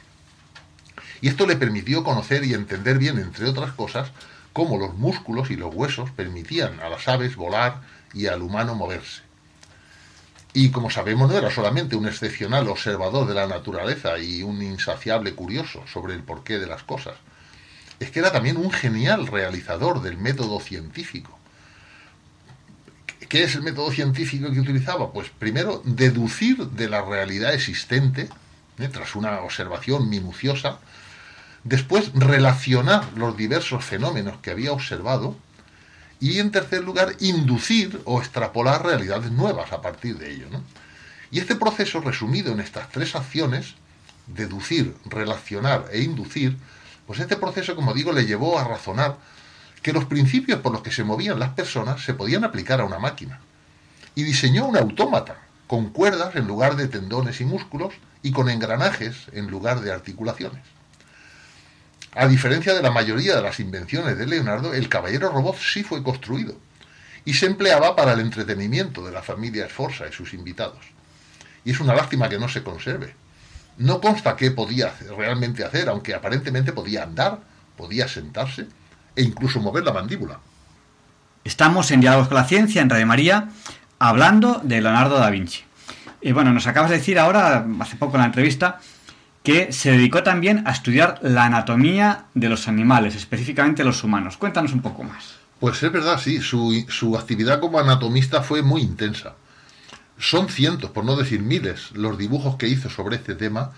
Y esto le permitió conocer y entender bien, entre otras cosas, cómo los músculos y los huesos permitían a las aves volar y al humano moverse. Y como sabemos, no era solamente un excepcional observador de la naturaleza y un insaciable curioso sobre el porqué de las cosas, es que era también un genial realizador del método científico. ¿Qué es el método científico que utilizaba? Pues primero, deducir de la realidad existente, ¿eh? tras una observación minuciosa, después relacionar los diversos fenómenos que había observado, y en tercer lugar, inducir o extrapolar realidades nuevas a partir de ello. Y este proceso, resumido en estas tres acciones, deducir, relacionar e inducir, pues este proceso, como digo, le llevó a razonar que los principios por los que se movían las personas se podían aplicar a una máquina. Y diseñó un autómata, con cuerdas en lugar de tendones y músculos y con engranajes en lugar de articulaciones. A diferencia de la mayoría de las invenciones de Leonardo, el caballero robot sí fue construido y se empleaba para el entretenimiento de la familia Esforza y sus invitados. Y es una lástima que no se conserve, no consta qué podía realmente hacer, aunque aparentemente podía andar, podía sentarse e incluso mover la mandíbula. Estamos en Diálogos con la Ciencia, en Radio María, hablando de Leonardo da Vinci. Y bueno, nos acabas de decir ahora, hace poco en la entrevista, que se dedicó también a estudiar la anatomía de los animales, específicamente los humanos. Cuéntanos un poco más. Pues es verdad, sí, su, su actividad como anatomista fue muy intensa. Son cientos, por no decir miles, los dibujos que hizo sobre este tema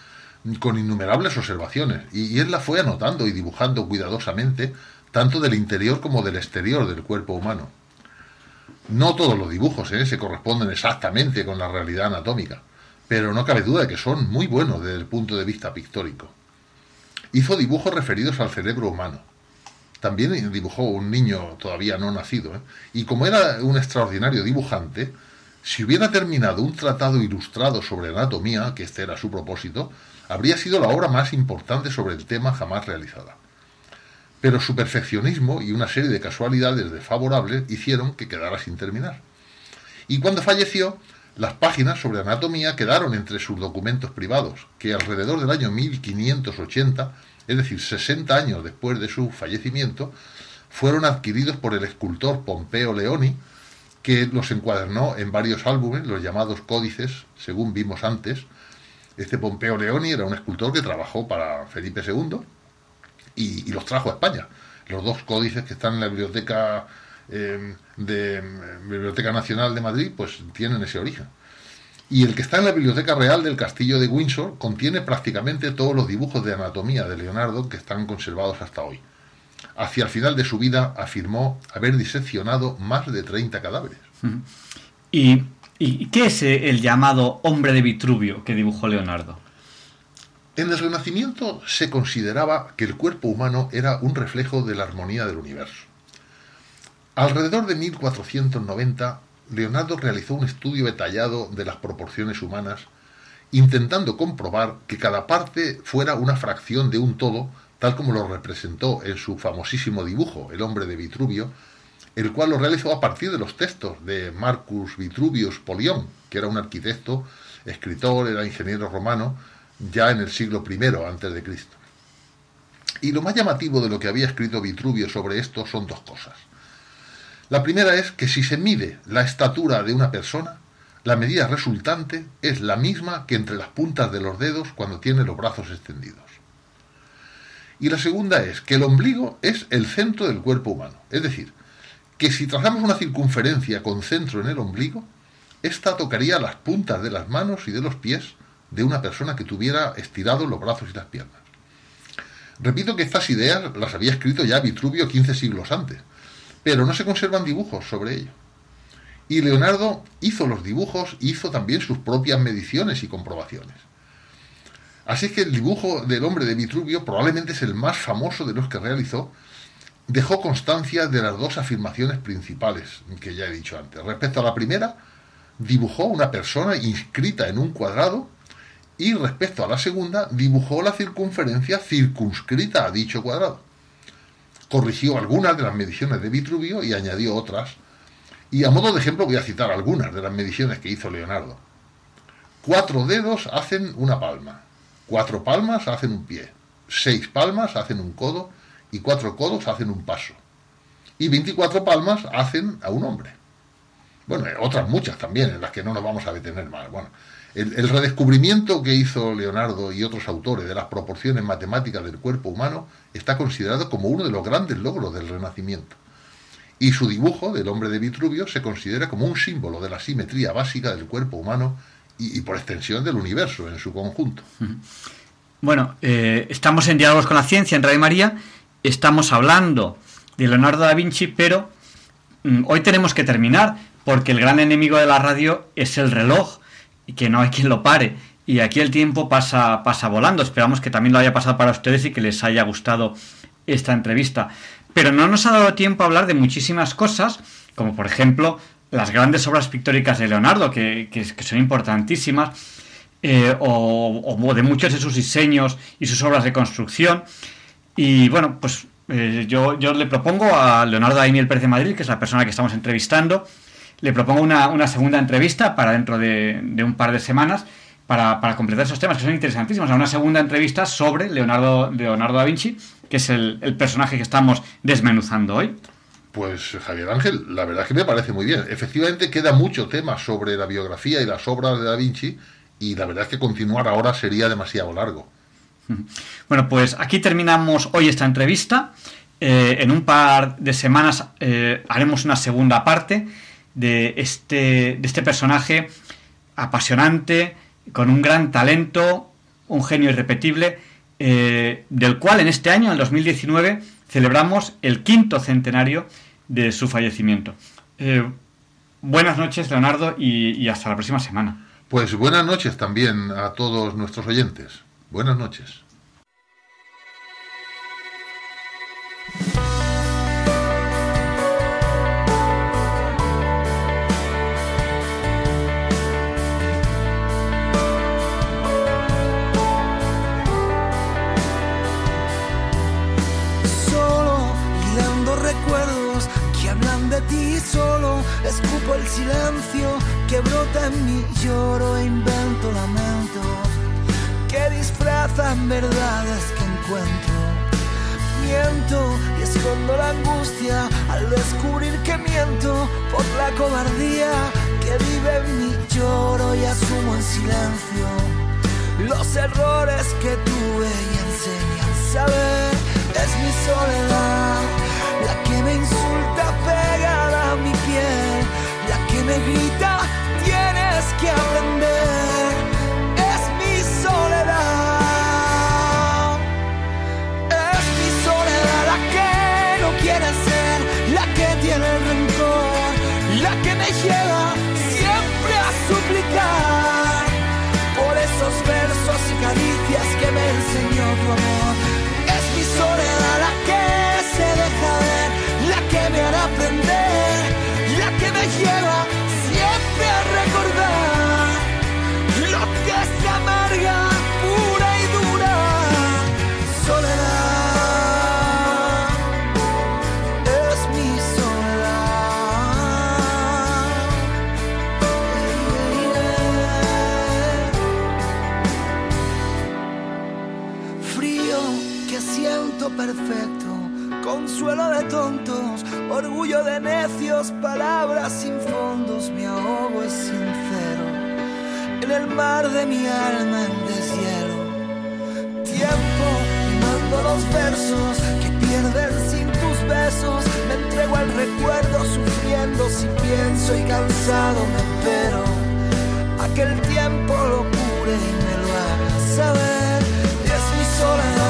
con innumerables observaciones, y, él la fue anotando y dibujando cuidadosamente, tanto del interior como del exterior del cuerpo humano. No todos los dibujos ¿eh? se corresponden exactamente con la realidad anatómica, pero no cabe duda de que son muy buenos desde el punto de vista pictórico. Hizo dibujos referidos al cerebro humano. También dibujó un niño todavía no nacido, ¿eh? y como era un extraordinario dibujante, si hubiera terminado un tratado ilustrado sobre anatomía, que este era su propósito, habría sido la obra más importante sobre el tema jamás realizada. Pero su perfeccionismo y una serie de casualidades desfavorables hicieron que quedara sin terminar. Y cuando falleció, las páginas sobre anatomía quedaron entre sus documentos privados, que alrededor del año 1580, es decir, 60 años después de su fallecimiento, fueron adquiridos por el escultor Pompeo Leoni, que los encuadernó en varios álbumes, los llamados códices, según vimos antes, este Pompeo Leoni era un escultor que trabajó para Felipe II y, los trajo a España. Los dos códices que están en la biblioteca eh, de Biblioteca Nacional de Madrid, pues tienen ese origen. Y el que está en la Biblioteca Real del Castillo de Windsor contiene prácticamente todos los dibujos de anatomía de Leonardo que están conservados hasta hoy. Hacia el final de su vida afirmó haber diseccionado más de 30 cadáveres. Y ¿Y qué es el llamado hombre de Vitruvio que dibujó Leonardo? En el Renacimiento se consideraba que el cuerpo humano era un reflejo de la armonía del universo. Alrededor de 1490, Leonardo realizó un estudio detallado de las proporciones humanas, intentando comprobar que cada parte fuera una fracción de un todo, tal como lo representó en su famosísimo dibujo, El hombre de Vitruvio, el cual lo realizó a partir de los textos de Marcus Vitruvius Polión, que era un arquitecto, escritor, era ingeniero romano, ya en el siglo I antes de Cristo. Y lo más llamativo de lo que había escrito Vitruvio sobre esto son dos cosas. La primera es que si se mide la estatura de una persona, la medida resultante es la misma que entre las puntas de los dedos cuando tiene los brazos extendidos. Y la segunda es que el ombligo es el centro del cuerpo humano, es decir, que si trazamos una circunferencia con centro en el ombligo, ésta tocaría las puntas de las manos y de los pies de una persona que tuviera estirados los brazos y las piernas. Repito que estas ideas las había escrito ya Vitruvio 15 siglos antes, pero no se conservan dibujos sobre ello. Y Leonardo hizo los dibujos, hizo también sus propias mediciones y comprobaciones. Así que el dibujo del hombre de Vitruvio probablemente es el más famoso de los que realizó dejó constancia de las dos afirmaciones principales que ya he dicho antes. Respecto a la primera, dibujó una persona inscrita en un cuadrado y respecto a la segunda, dibujó la circunferencia circunscrita a dicho cuadrado. Corrigió algunas de las mediciones de Vitruvio y añadió otras. Y a modo de ejemplo voy a citar algunas de las mediciones que hizo Leonardo. Cuatro dedos hacen una palma, cuatro palmas hacen un pie, seis palmas hacen un codo y cuatro codos hacen un paso. Y 24 palmas hacen a un hombre. Bueno, otras muchas también, en las que no nos vamos a detener más. Bueno, el, redescubrimiento que hizo Leonardo y otros autores de las proporciones matemáticas del cuerpo humano está considerado como uno de los grandes logros del Renacimiento. Y su dibujo del hombre de Vitruvio se considera como un símbolo de la simetría básica del cuerpo humano y, por extensión del universo en su conjunto. Bueno, eh, estamos en Diálogos con la Ciencia en Radio María estamos hablando de Leonardo da Vinci, pero mm, hoy tenemos que terminar porque el gran enemigo de la radio es el reloj y que no hay quien lo pare. Y aquí el tiempo pasa, pasa volando. Esperamos que también lo haya pasado para ustedes y que les haya gustado esta entrevista. Pero no nos ha dado tiempo a hablar de muchísimas cosas, como por ejemplo las grandes obras pictóricas de Leonardo, que, son importantísimas, eh, o, de muchos de sus diseños y sus obras de construcción. Y bueno, pues eh, yo, yo le propongo a Leonardo Daimiel Pérez de Madrid, que es la persona que estamos entrevistando, le propongo una, segunda entrevista para dentro de, un par de semanas para, completar esos temas que son interesantísimos. una segunda entrevista sobre Leonardo, Leonardo da Vinci, que es el personaje que estamos desmenuzando hoy. Pues Javier Ángel, la verdad es que me parece muy bien. Efectivamente queda mucho tema sobre la biografía y las obras de Da Vinci y la verdad es que continuar ahora sería demasiado largo. Bueno, pues aquí terminamos hoy esta entrevista. Eh, en un par de semanas eh, haremos una segunda parte de este, de este personaje apasionante, con un gran talento, un genio irrepetible, eh, del cual en este año, en 2019, celebramos el quinto centenario de su fallecimiento. buenas noches, Leonardo, y hasta la próxima semana. Pues buenas noches también a todos nuestros oyentes. Buenas noches. El silencio que brota en mi lloro e invento lamentos que disfrazan verdades que encuentro. Miento y escondo la angustia al descubrir que miento por la cobardía que vive en mi lloro y asumo en silencio los errores que tuve y enseñan saber es mi soledad la que me insulta me grita, tienes que aprender, orgullo de necios, palabras sin fondos, mi ahogo es sincero, en el mar de mi alma en deshielo. Tiempo, mando los versos que pierden sin tus besos, me entrego al recuerdo sufriendo si pienso y cansado me espero, a que el tiempo lo cure y me lo haga saber, es mi soledad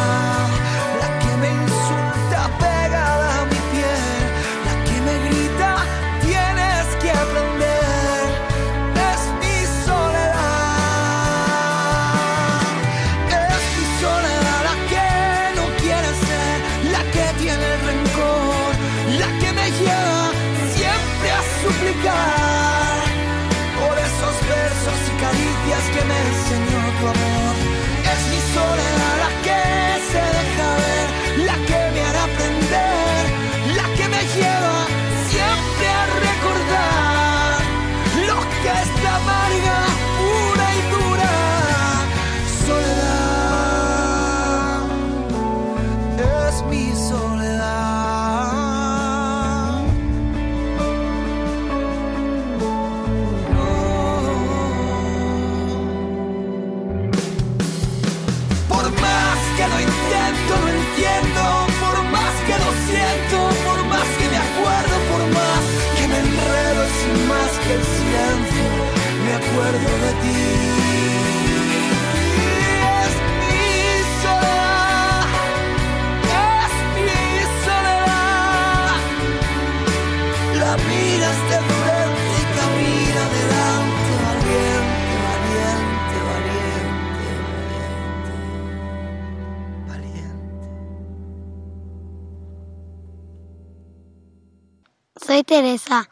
Teresa.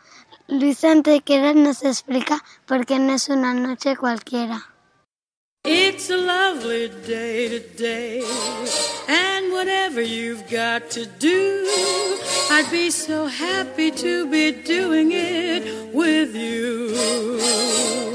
Luis Antequera nos explica por qué no es una noche cualquiera. It's a lovely day today, and whatever you've got to do, I'd be so happy to be doing it with you.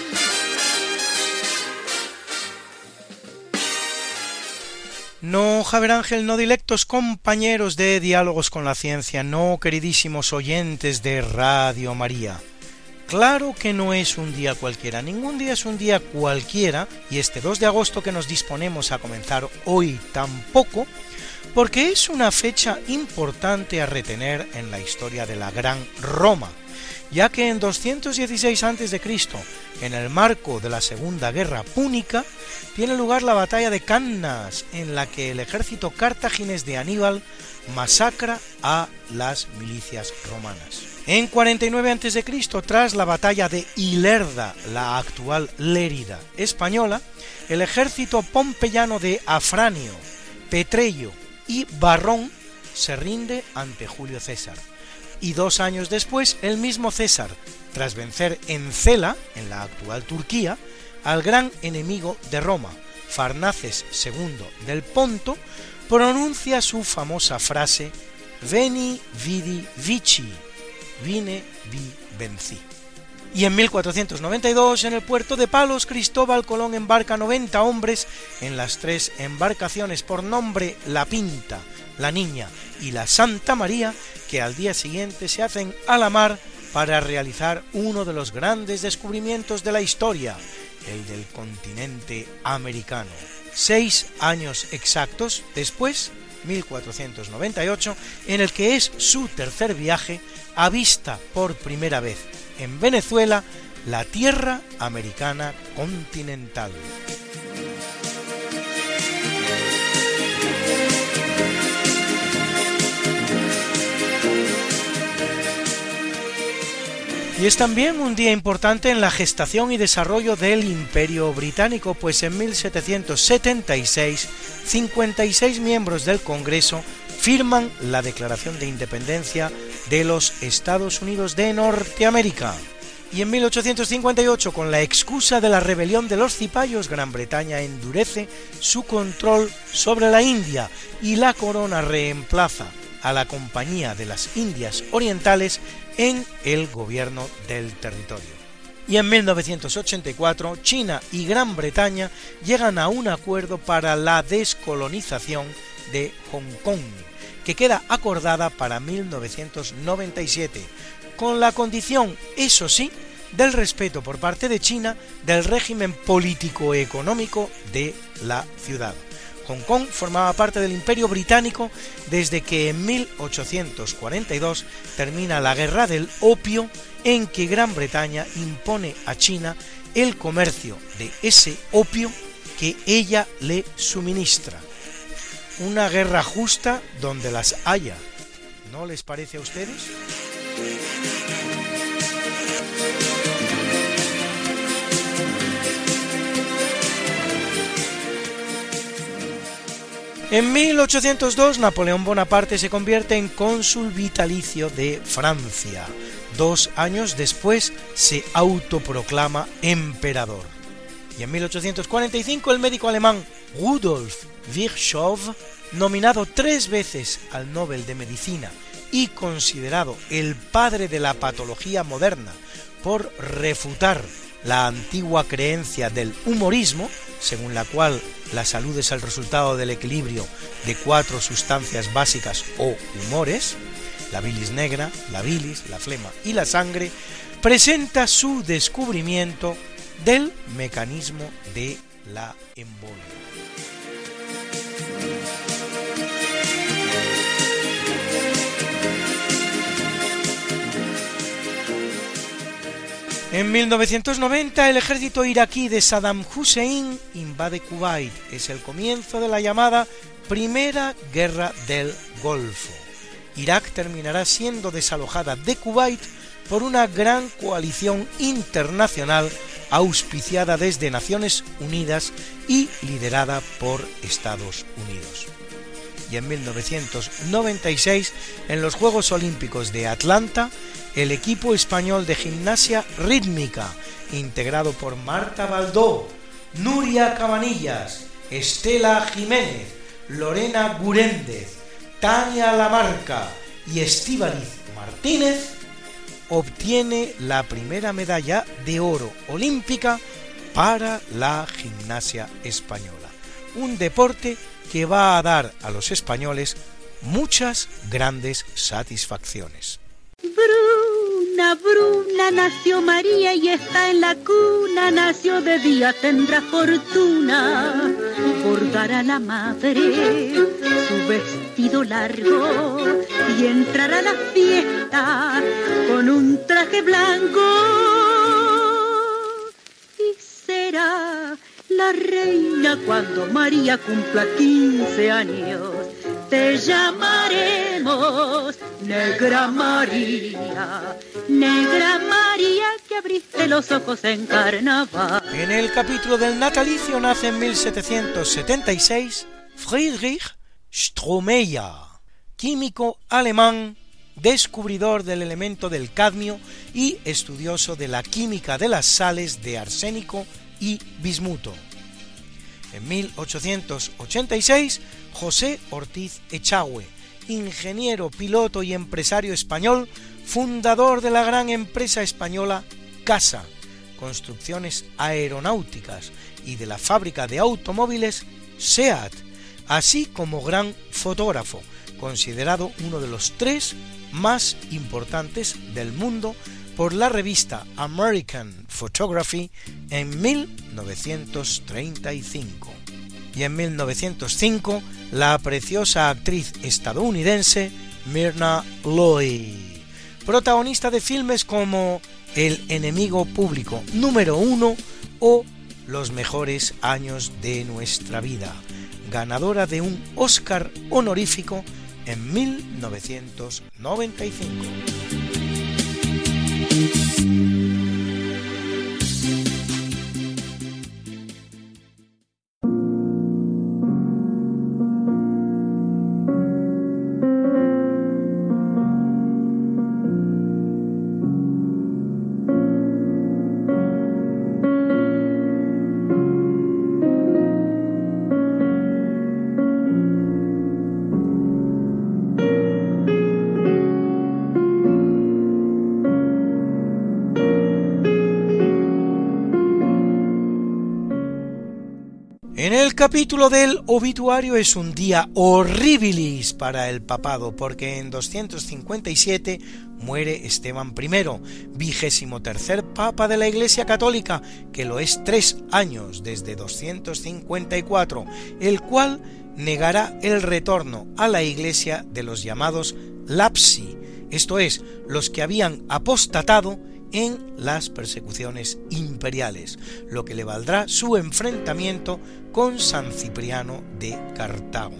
No, Javier Ángel, no dilectos compañeros de Diálogos con la Ciencia, no queridísimos oyentes de Radio María. Claro que no es un día cualquiera, ningún día es un día cualquiera, y este 2 de agosto que nos disponemos a comenzar hoy tampoco, porque es una fecha importante a retener en la historia de la Gran Roma, ya que en 216 a.C., en el marco de la Segunda Guerra Púnica, tiene lugar la batalla de Cannas, en la que el ejército cartaginés de Aníbal masacra a las milicias romanas. En 49 a.C., tras la batalla de Ilerda, la actual Lérida española, el ejército pompeyano de Afranio, Petrello y Barrón se rinde ante Julio César. Y dos años después, el mismo César, tras vencer en Cela, en la actual Turquía, al gran enemigo de Roma, Farnaces II del Ponto, pronuncia su famosa frase Veni, vidi, vici, vine, vi, vencí. Y en 1492, en el puerto de Palos, Cristóbal Colón embarca 90 hombres en las tres embarcaciones por nombre La Pinta, La Niña y La Santa María, que al día siguiente se hacen a la mar para realizar uno de los grandes descubrimientos de la historia, el del continente americano. Seis años exactos después, 1498, en el que es su tercer viaje, avista por primera vez en Venezuela la tierra americana continental. Y es también un día importante en la gestación y desarrollo del Imperio Británico, pues en 1776 56 miembros del Congreso firman la Declaración de Independencia de los Estados Unidos de Norteamérica. Y en 1858, con la excusa de la rebelión de los cipayos, Gran Bretaña endurece su control sobre la India y la corona reemplaza a la Compañía de las Indias Orientales en el gobierno del territorio. Y en 1984, China y Gran Bretaña llegan a un acuerdo para la descolonización de Hong Kong, que queda acordada para 1997, con la condición, eso sí, del respeto por parte de China del régimen político-económico de la ciudad. Hong Kong formaba parte del Imperio Británico desde que en 1842 termina la Guerra del Opio en que Gran Bretaña impone a China el comercio de ese opio que ella le suministra. Una guerra justa donde las haya. ¿No les parece a ustedes? En 1802 Napoleón Bonaparte se convierte en cónsul vitalicio de Francia. Dos años después se autoproclama emperador. Y en 1845 el médico alemán Rudolf Virchow, nominado tres veces al Nobel de Medicina y considerado el padre de la patología moderna por refutar la antigua creencia del humorismo, según la cual la salud es el resultado del equilibrio de cuatro sustancias básicas o humores, la bilis negra, la bilis, la flema y la sangre, presenta su descubrimiento del mecanismo de la embolia. En 1990 el ejército iraquí de Saddam Hussein invade Kuwait. Es el comienzo de la llamada Primera Guerra del Golfo. Irak terminará siendo desalojada de Kuwait por una gran coalición internacional auspiciada desde Naciones Unidas y liderada por Estados Unidos. Y en 1996, en los Juegos Olímpicos de Atlanta, el equipo español de gimnasia rítmica, integrado por Marta Baldó, Nuria Cabanillas, Estela Jiménez, Lorena Guréndez, Tania Lamarca y Estíbaliz Martínez, obtiene la primera medalla de oro olímpica para la gimnasia española, un deporte que va a dar a los españoles muchas grandes satisfacciones. Bruna, Bruna, nació María y está en la cuna, nació de día, tendrá fortuna, bordará la madre su vestido largo y entrará a la fiesta con un traje blanco. Y será la reina cuando María cumpla 15 años te llamaremos Negra María, Negra María que abriste los ojos en carnaval. En el capítulo del natalicio nace en 1776 Friedrich Stromeyer, químico alemán, descubridor del elemento del cadmio y estudioso de la química de las sales de arsénico y bismuto. En 1886 José Ortiz Echagüe, ingeniero, piloto y empresario español, fundador de la gran empresa española CASA, Construcciones Aeronáuticas, y de la fábrica de automóviles SEAT, así como gran fotógrafo, considerado uno de los tres más importantes del mundo por la revista American Photography en 1935 y en 1905 la preciosa actriz estadounidense Myrna Loy, protagonista de filmes como El enemigo público número uno o Los mejores años de nuestra vida, ganadora de un Oscar honorífico en 1995. Capítulo del obituario es un día horribilis para el papado, porque en 257 muere Esteban I, vigésimo tercer papa de la Iglesia Católica, que lo es tres años desde 254, el cual negará el retorno a la Iglesia de los llamados lapsi, esto es, los que habían apostatado en las persecuciones imperiales, lo que le valdrá su enfrentamiento con San Cipriano de Cartago.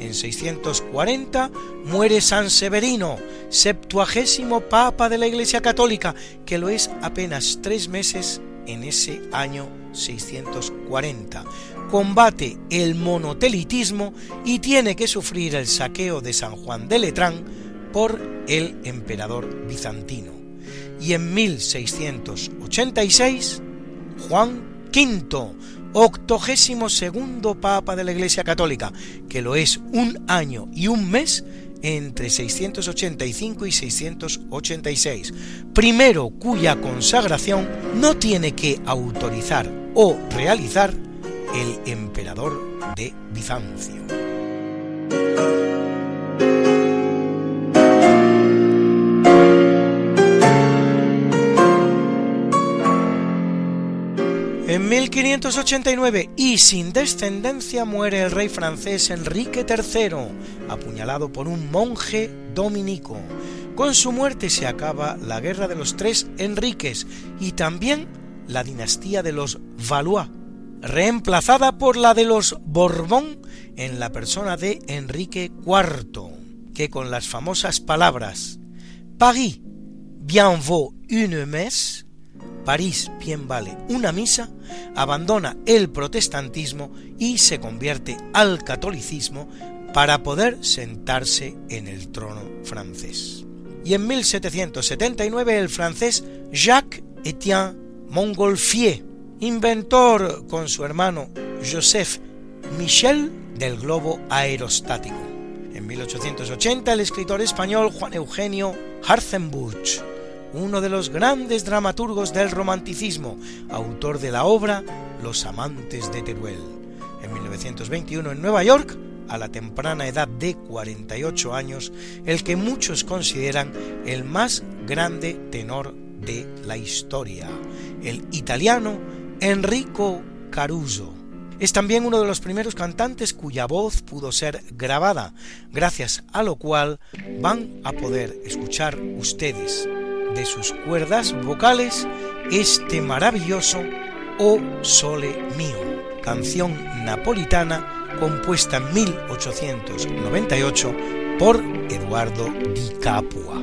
En 640 muere San Severino, septuagésimo papa de la Iglesia Católica, que lo es apenas tres meses en ese año 640. Combate el monotelitismo y tiene que sufrir el saqueo de San Juan de Letrán por el emperador bizantino y en 1686 Juan V, octogésimo segundo papa de la Iglesia Católica, que lo es un año y un mes entre 685 y 686, primero cuya consagración no tiene que autorizar o realizar el emperador de Bizancio. En 1589 y sin descendencia muere el rey francés Enrique III, apuñalado por un monje dominico. Con su muerte se acaba la guerra de los tres Enriques y también la dinastía de los Valois, reemplazada por la de los Borbón en la persona de Enrique IV, que con las famosas palabras Paris bien vaut une messe París bien vale una misa, abandona el protestantismo y se convierte al catolicismo para poder sentarse en el trono francés. Y en 1779 el francés Jacques Etienne Montgolfier, inventor con su hermano Joseph Michel del globo aerostático. En 1880 el escritor español Juan Eugenio Harzenbuch uno de los grandes dramaturgos del romanticismo, autor de la obra Los amantes de Teruel. En 1921 en Nueva York, a la temprana edad de 48 años, el que muchos consideran el más grande tenor de la historia, el italiano Enrico Caruso. Es también uno de los primeros cantantes cuya voz pudo ser grabada, gracias a lo cual van a poder escuchar ustedes de sus cuerdas vocales este maravilloso O Sole Mio, canción napolitana compuesta en 1898 por Eduardo Di Capua.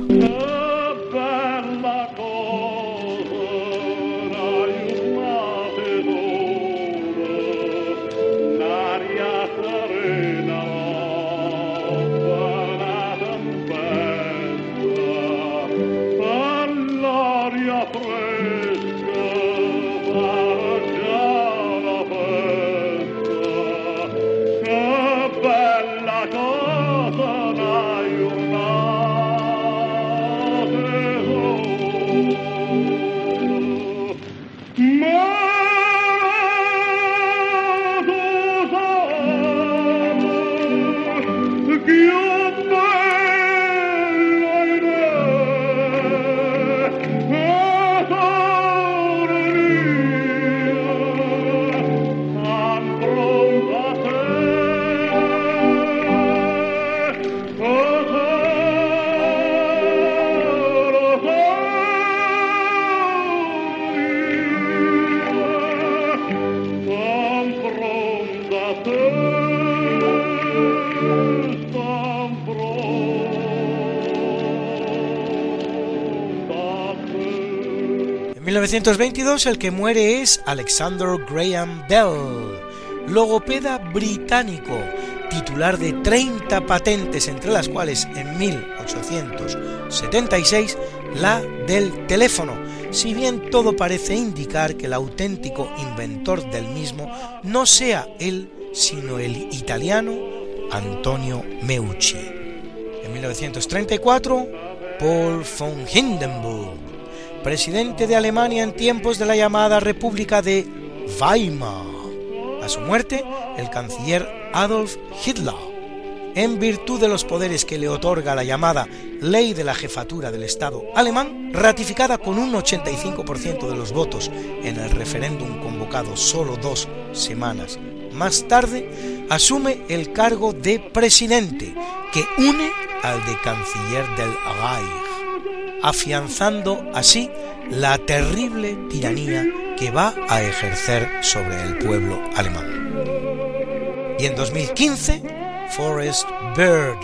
1922 el que muere es Alexander Graham Bell, logopeda británico, titular de 30 patentes, entre las cuales en 1876 la del teléfono, si bien todo parece indicar que el auténtico inventor del mismo no sea él, sino el italiano Antonio Meucci. En 1934, Paul von Hindenburg, presidente de Alemania en tiempos de la llamada República de Weimar. A su muerte, el canciller Adolf Hitler, en virtud de los poderes que le otorga la llamada Ley de la Jefatura del Estado alemán, ratificada con un 85% de los votos en el referéndum convocado solo dos semanas más tarde, asume el cargo de presidente, que une al de canciller del Reich, afianzando así la terrible tiranía que va a ejercer sobre el pueblo alemán. Y en 2015, Forrest Bird,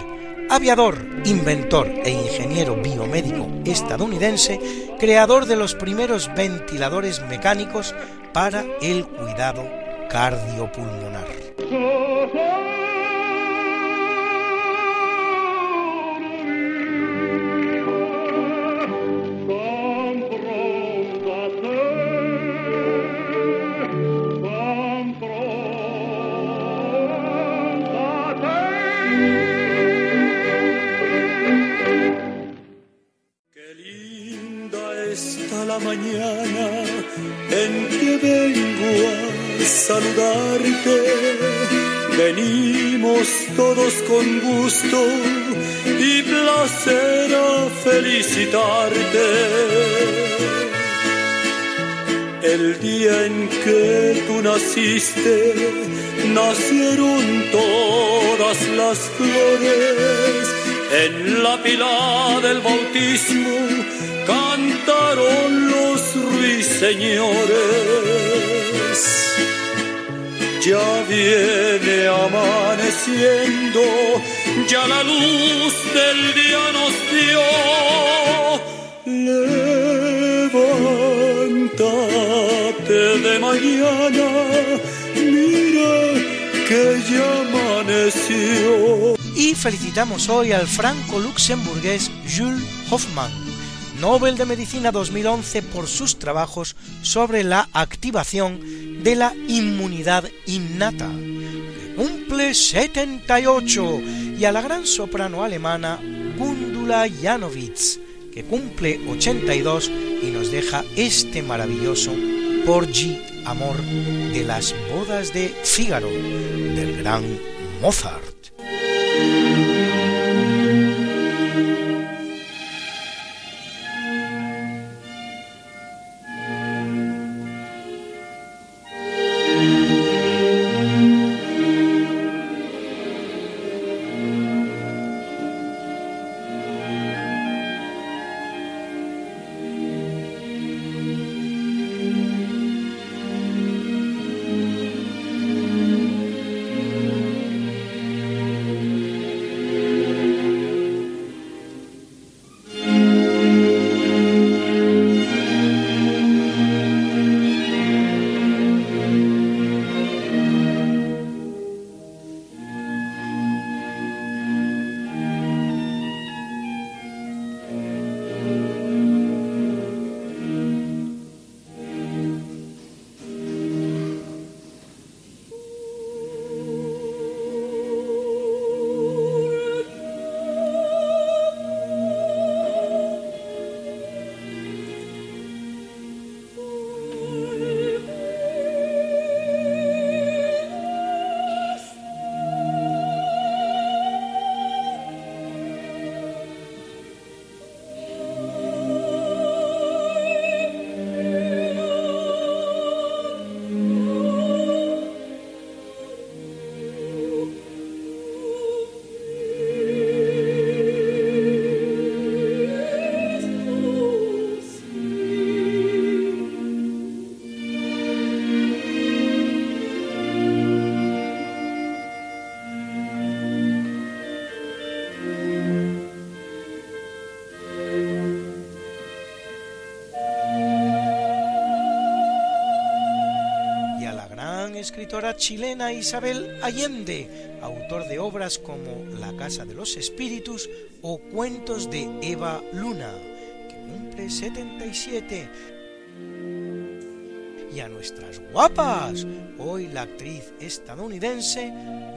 aviador, inventor e ingeniero biomédico estadounidense, creador de los primeros ventiladores mecánicos para el cuidado cardiopulmonar. Que tú naciste, nacieron todas las flores. En la pila del bautismo cantaron los ruiseñores. Ya viene amaneciendo, ya la luz del día nos dio. Mañana, mira que ya amaneció. Y felicitamos hoy al franco-luxemburgués Jules Hoffmann, Nobel de Medicina 2011 por sus trabajos sobre la activación de la inmunidad innata. Cumple 78 y a la gran soprano alemana Gundula Janowitz, que cumple 82 y nos deja este maravilloso Porgy Amor de las bodas de Fígaro del gran Mozart. Chilena Isabel Allende, autor de obras como La Casa de los Espíritus o Cuentos de Eva Luna, que cumple 77. Y a nuestras guapas, hoy la actriz estadounidense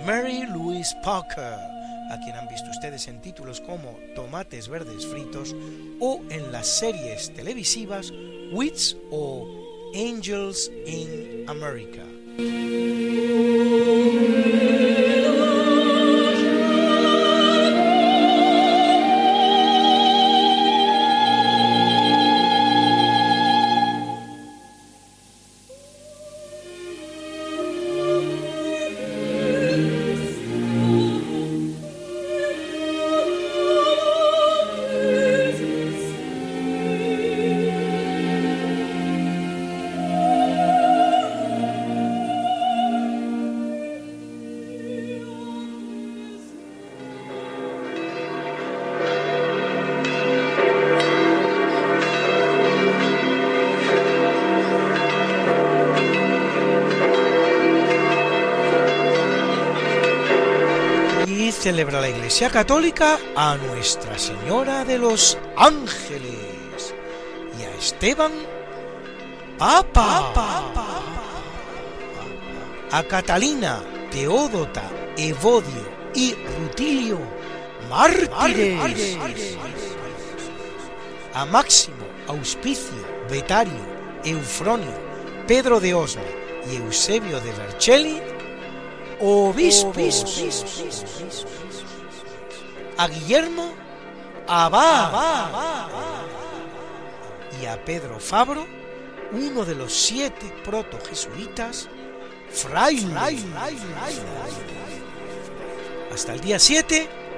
Mary Louise Parker, a quien han visto ustedes en títulos como Tomates Verdes Fritos o en las series televisivas Wits o Angels in America. Música celebra la Iglesia Católica a Nuestra Señora de los Ángeles. Y a Esteban Papa, a Catalina, Teódota, Evodio y Rutilio mártires, a Máximo, Auspicio, Betario, Eufronio, Pedro de Osma y Eusebio de Vercelli obispos, a Guillermo Abad y a Pedro Fabro, uno de los siete proto-jesuitas, fraile. Hasta el día 7,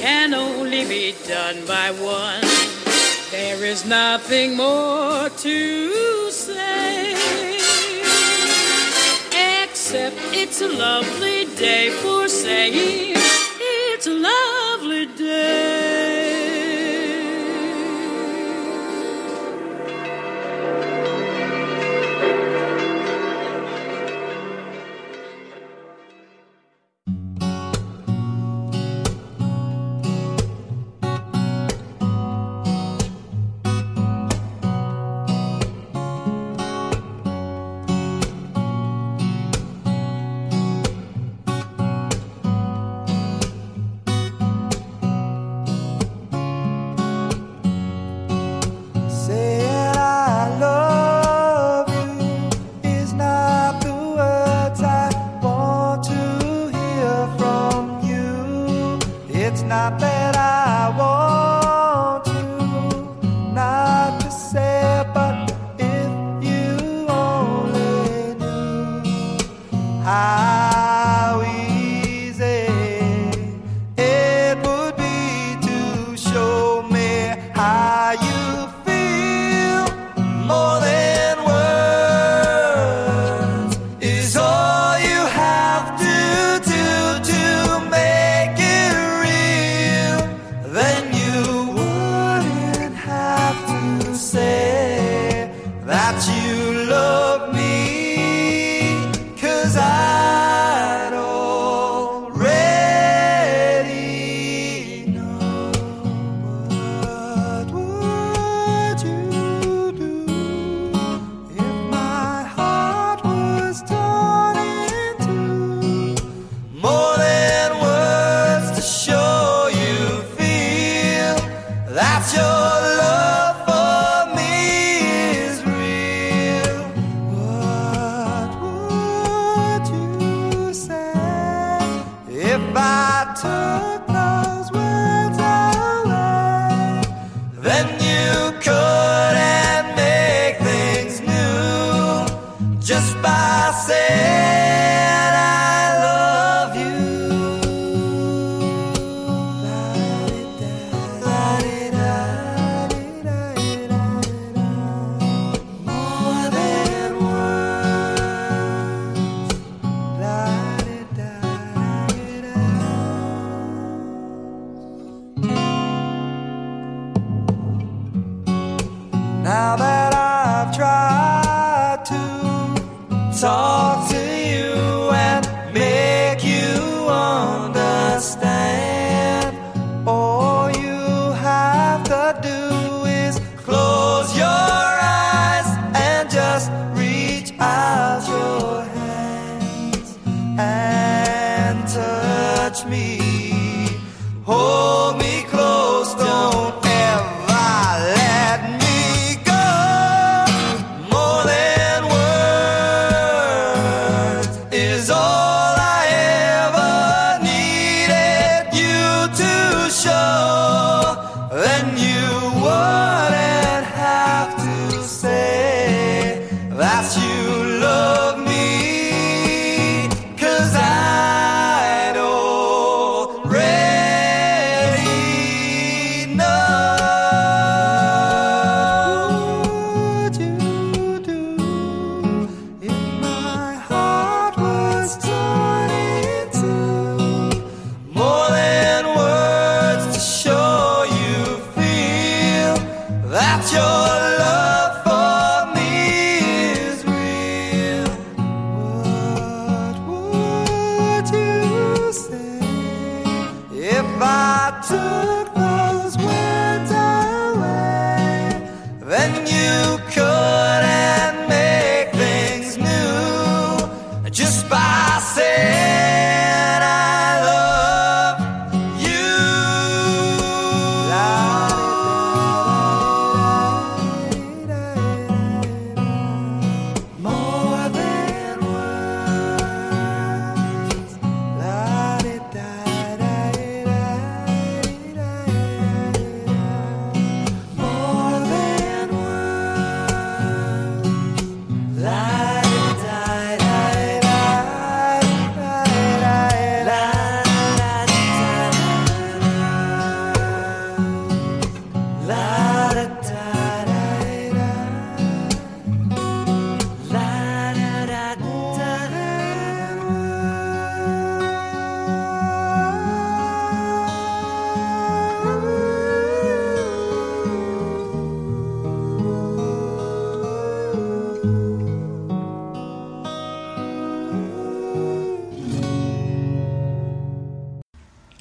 can only be done by one. There is nothing more to say, except it's a lovely day for saying it's a lovely day.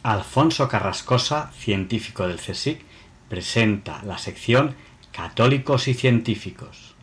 Alfonso Carrascosa, científico del CSIC, presenta la sección Católicos y Científicos.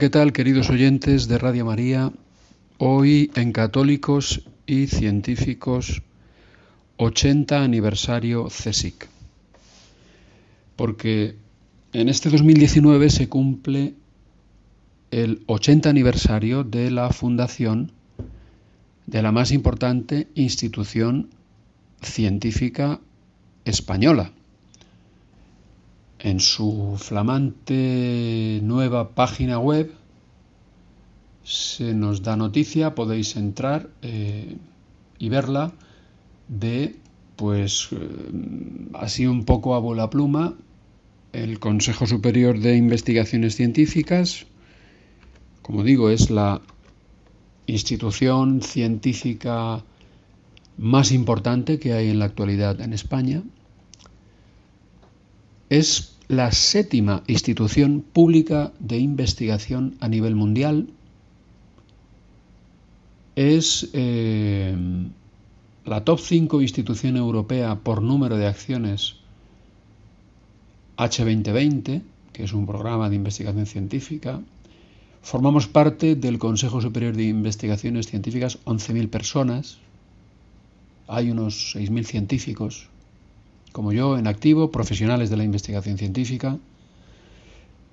¿Qué tal, queridos oyentes de Radio María? Hoy en Católicos y Científicos 80 aniversario CSIC. Porque en este 2019 se cumple el 80 aniversario de la fundación de la más importante institución científica española, en su flamante nueva página web se nos da noticia, podéis entrar eh, y verla de, pues, eh, así un poco a bola pluma, el Consejo Superior de Investigaciones Científicas, como digo, es la institución científica más importante que hay en la actualidad en España, es la séptima institución pública de investigación a nivel mundial. Es eh, la top 5 institución europea por número de acciones H2020, que es un programa de investigación científica. Formamos parte del Consejo Superior de Investigaciones Científicas, 11.000 personas. Hay unos 6.000 científicos como yo, en activo, profesionales de la investigación científica.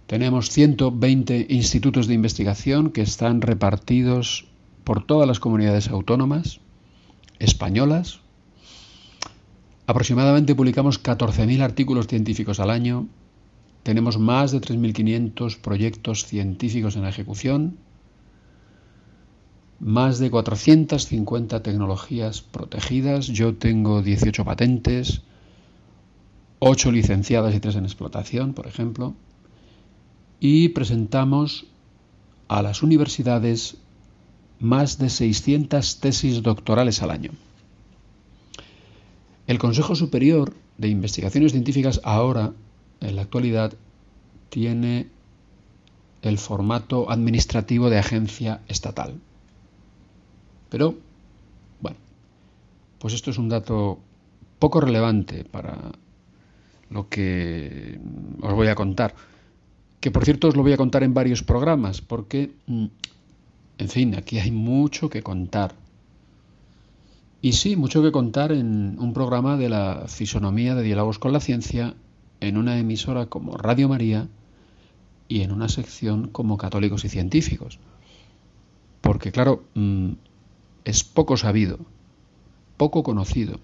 Tenemos 120 institutos de investigación que están repartidos por todas las comunidades autónomas españolas. Aproximadamente publicamos 14.000 artículos científicos al año. Tenemos más de 3.500 proyectos científicos en ejecución. Más de 450 tecnologías protegidas. Yo tengo 18 patentes ocho licenciadas y tres en explotación, por ejemplo, y presentamos a las universidades más de 600 tesis doctorales al año. El Consejo Superior de Investigaciones Científicas ahora, en la actualidad, tiene el formato administrativo de agencia estatal. Pero, bueno, pues esto es un dato poco relevante para lo que os voy a contar. Que por cierto os lo voy a contar en varios programas, porque, mm, en fin, aquí hay mucho que contar. Y sí, mucho que contar en un programa de la fisonomía de diálogos con la ciencia, en una emisora como Radio María y en una sección como Católicos y Científicos. Porque claro, mm, es poco sabido, poco conocido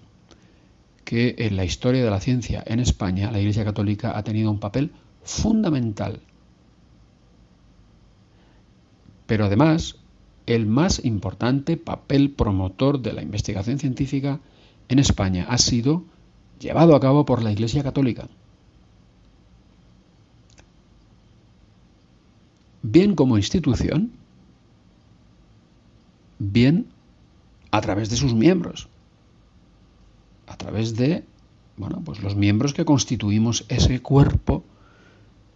que en la historia de la ciencia en España la Iglesia Católica ha tenido un papel fundamental. Pero además, el más importante papel promotor de la investigación científica en España ha sido llevado a cabo por la Iglesia Católica. Bien como institución, bien a través de sus miembros a través de bueno, pues los miembros que constituimos ese cuerpo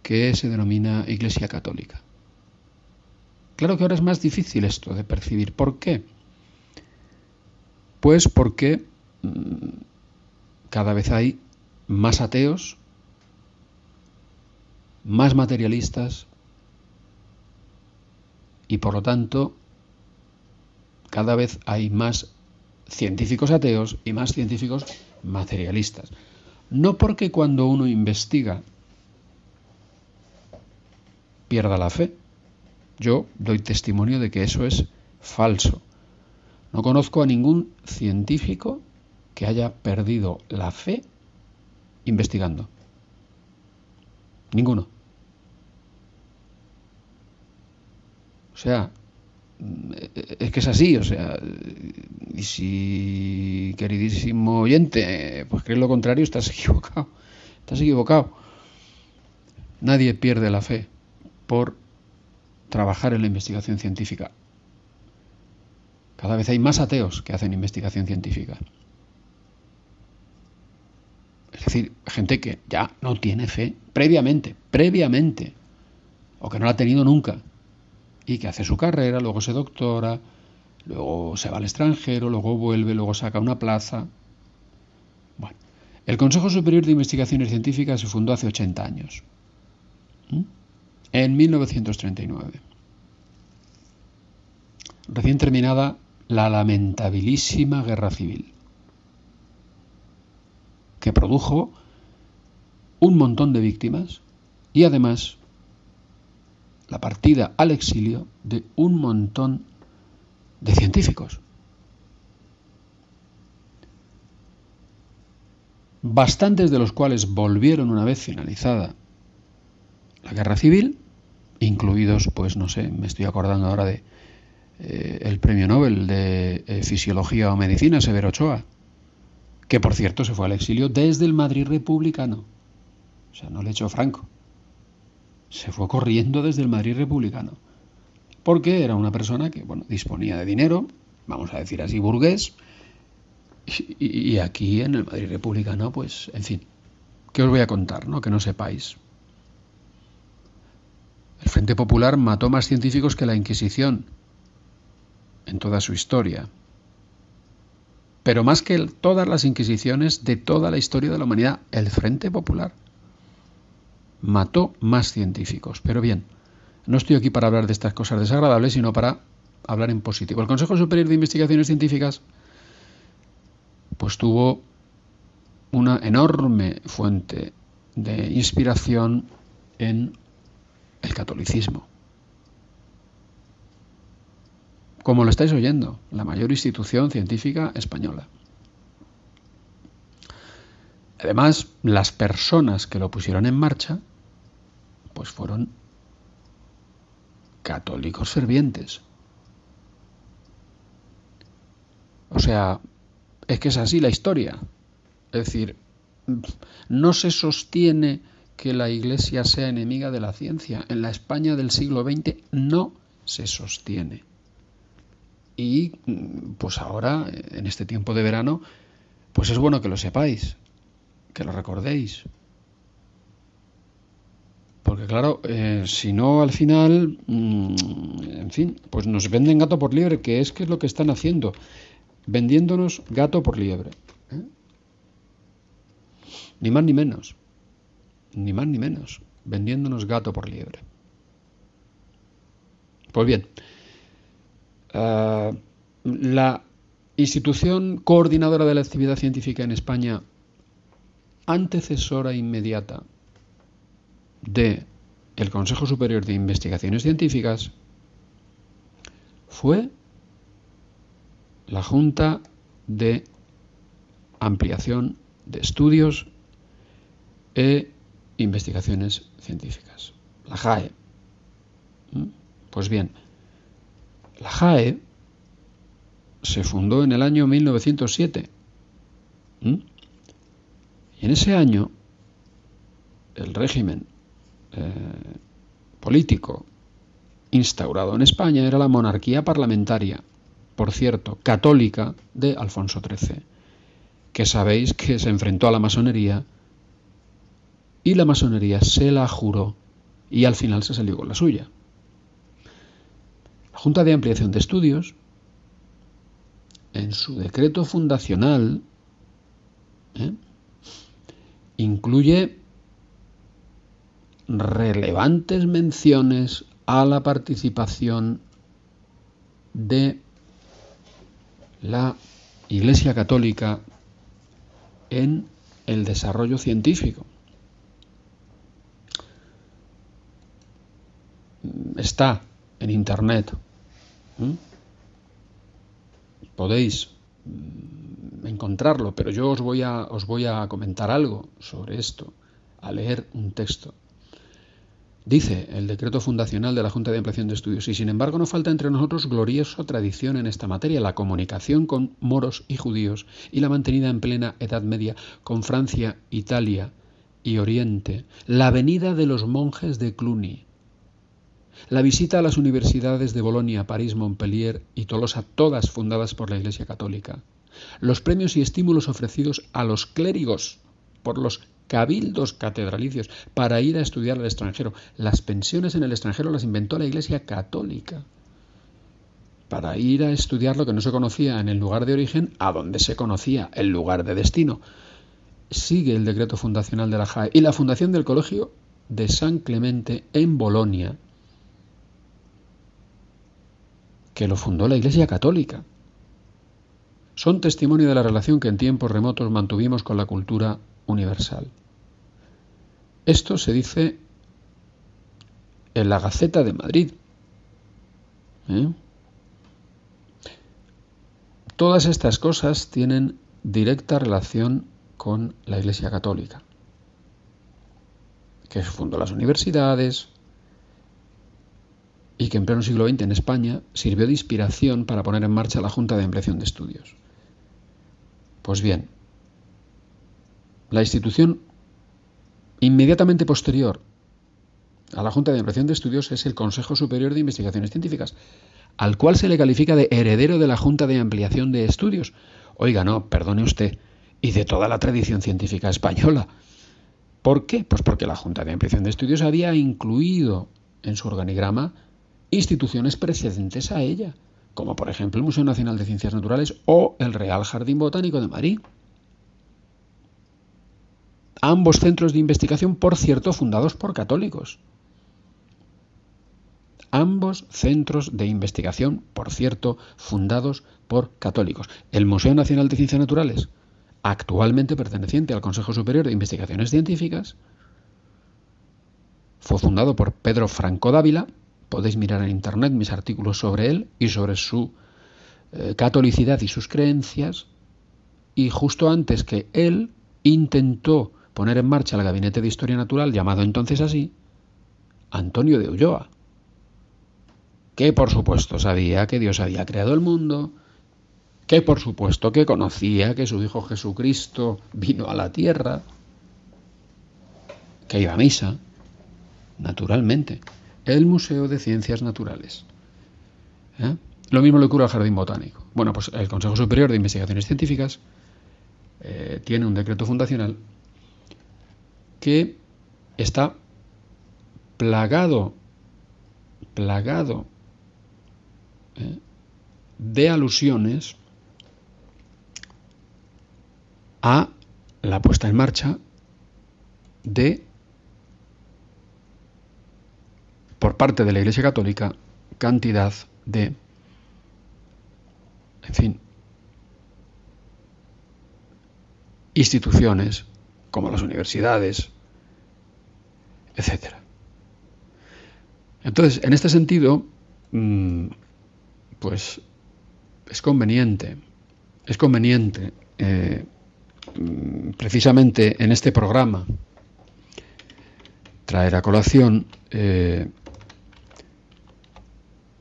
que se denomina Iglesia Católica. Claro que ahora es más difícil esto de percibir. ¿Por qué? Pues porque mm, cada vez hay más ateos, más materialistas y por lo tanto cada vez hay más científicos ateos y más científicos materialistas. No porque cuando uno investiga pierda la fe. Yo doy testimonio de que eso es falso. No conozco a ningún científico que haya perdido la fe investigando. Ninguno. O sea, es que es así, o sea, y si, queridísimo oyente, pues crees lo contrario, estás equivocado, estás equivocado. Nadie pierde la fe por trabajar en la investigación científica. Cada vez hay más ateos que hacen investigación científica. Es decir, gente que ya no tiene fe previamente, previamente, o que no la ha tenido nunca y que hace su carrera, luego se doctora, luego se va al extranjero, luego vuelve, luego saca una plaza. Bueno, el Consejo Superior de Investigaciones Científicas se fundó hace 80 años. En 1939. Recién terminada la lamentabilísima guerra civil, que produjo un montón de víctimas y además la partida al exilio de un montón de científicos. Bastantes de los cuales volvieron una vez finalizada la guerra civil, incluidos, pues no sé, me estoy acordando ahora de eh, el premio Nobel de eh, Fisiología o Medicina, Severo Ochoa, que por cierto se fue al exilio desde el Madrid republicano. O sea, no le echó Franco. Se fue corriendo desde el Madrid republicano. Porque era una persona que, bueno, disponía de dinero, vamos a decir así, burgués, y, aquí en el Madrid republicano, pues, en fin, ¿qué os voy a contar, no? Que no sepáis. El Frente Popular mató más científicos que la Inquisición en toda su historia. Pero más que todas las Inquisiciones de toda la historia de la humanidad, el Frente Popular mató más científicos. Pero bien, no estoy aquí para hablar de estas cosas desagradables, sino para hablar en positivo. El Consejo Superior de Investigaciones Científicas pues tuvo una enorme fuente de inspiración en el catolicismo. Como lo estáis oyendo, la mayor institución científica española. Además, las personas que lo pusieron en marcha, pues fueron católicos fervientes. O sea, es que es así la historia. Es decir, no se sostiene que la Iglesia sea enemiga de la ciencia. En la España del siglo XX no se sostiene. Y pues ahora, en este tiempo de verano, pues es bueno que lo sepáis, que lo recordéis. Porque claro, eh, si no al final, mm, en fin, pues nos venden gato por liebre, que es que es lo que están haciendo, vendiéndonos gato por liebre. ¿eh? Ni más ni menos ni más ni menos, vendiéndonos gato por liebre. Pues bien, eh, la institución coordinadora de la actividad científica en España, antecesora inmediata de el Consejo Superior de Investigaciones Científicas, fue la Junta de Ampliación de Estudios e investigaciones científicas, la JAE. ¿Mm? Pues bien, la JAE se fundó en el año 1907. ¿Mm? Y en ese año, el régimen eh, político instaurado en España era la monarquía parlamentaria, por cierto, católica de Alfonso XIII, que sabéis que se enfrentó a la masonería y la masonería se la juró y al final se salió con la suya. La Junta de Ampliación de Estudios, en su decreto fundacional, ¿eh? incluye relevantes menciones a la participación de la Iglesia Católica en el desarrollo científico. está en Internet. Podéis mm, encontrarlo, pero yo os voy, a, os voy a comentar algo sobre esto, a leer un texto. Dice el decreto fundacional de la Junta de Ampliación de Estudios, y sin embargo no falta entre nosotros gloriosa tradición en esta materia, la comunicación con moros y judíos y la mantenida en plena Edad Media con Francia, Italia y Oriente, la venida de los monjes de Cluny, la visita a las universidades de Bolonia, París, Montpellier y Tolosa, todas fundadas por la Iglesia Católica. Los premios y estímulos ofrecidos a los clérigos por los cabildos catedralicios para ir a estudiar al extranjero. Las pensiones en el extranjero las inventó la Iglesia Católica para ir a estudiar lo que no se conocía en el lugar de origen a donde se conocía el lugar de destino. Sigue el decreto fundacional de la JAE y la fundación del colegio de San Clemente en Bolonia, que lo fundó la Iglesia Católica. Son testimonio de la relación que en tiempos remotos mantuvimos con la cultura universal. Esto se dice en la Gaceta de Madrid. ¿eh? Todas estas cosas tienen directa relación con la Iglesia Católica, que fundó las universidades y que en pleno siglo XX en España sirvió de inspiración para poner en marcha la Junta de Ampliación de Estudios. Pues bien, la institución inmediatamente posterior a la Junta de Ampliación de Estudios es el Consejo Superior de Investigaciones Científicas, al cual se le califica de heredero de la Junta de Ampliación de Estudios. Oiga, no, perdone usted, y de toda la tradición científica española. ¿Por qué? Pues porque la Junta de Ampliación de Estudios había incluido en su organigrama instituciones precedentes a ella, como por ejemplo el Museo Nacional de Ciencias Naturales o el Real Jardín Botánico de Madrid. Ambos centros de investigación, por cierto, fundados por católicos. Ambos centros de investigación, por cierto, fundados por católicos. El Museo Nacional de Ciencias Naturales, actualmente perteneciente al Consejo Superior de Investigaciones Científicas, fue fundado por Pedro Franco Dávila. Podéis mirar en internet mis artículos sobre él y sobre su eh, catolicidad y sus creencias. Y justo antes que él intentó poner en marcha el Gabinete de Historia Natural, llamado entonces así, Antonio de Ulloa, que por supuesto sabía que Dios había creado el mundo, que por supuesto que conocía que su Hijo Jesucristo vino a la tierra, que iba a misa, naturalmente, el Museo de Ciencias Naturales. ¿Eh? Lo mismo le ocurre al Jardín Botánico. Bueno, pues el Consejo Superior de Investigaciones Científicas eh, tiene un decreto fundacional que está plagado, plagado ¿eh? de alusiones a la puesta en marcha de, por parte de la Iglesia Católica, cantidad de, en fin, instituciones como las universidades, etc. Entonces, en este sentido, mm, pues es conveniente, es conveniente eh, mm, precisamente en este programa traer a colación eh,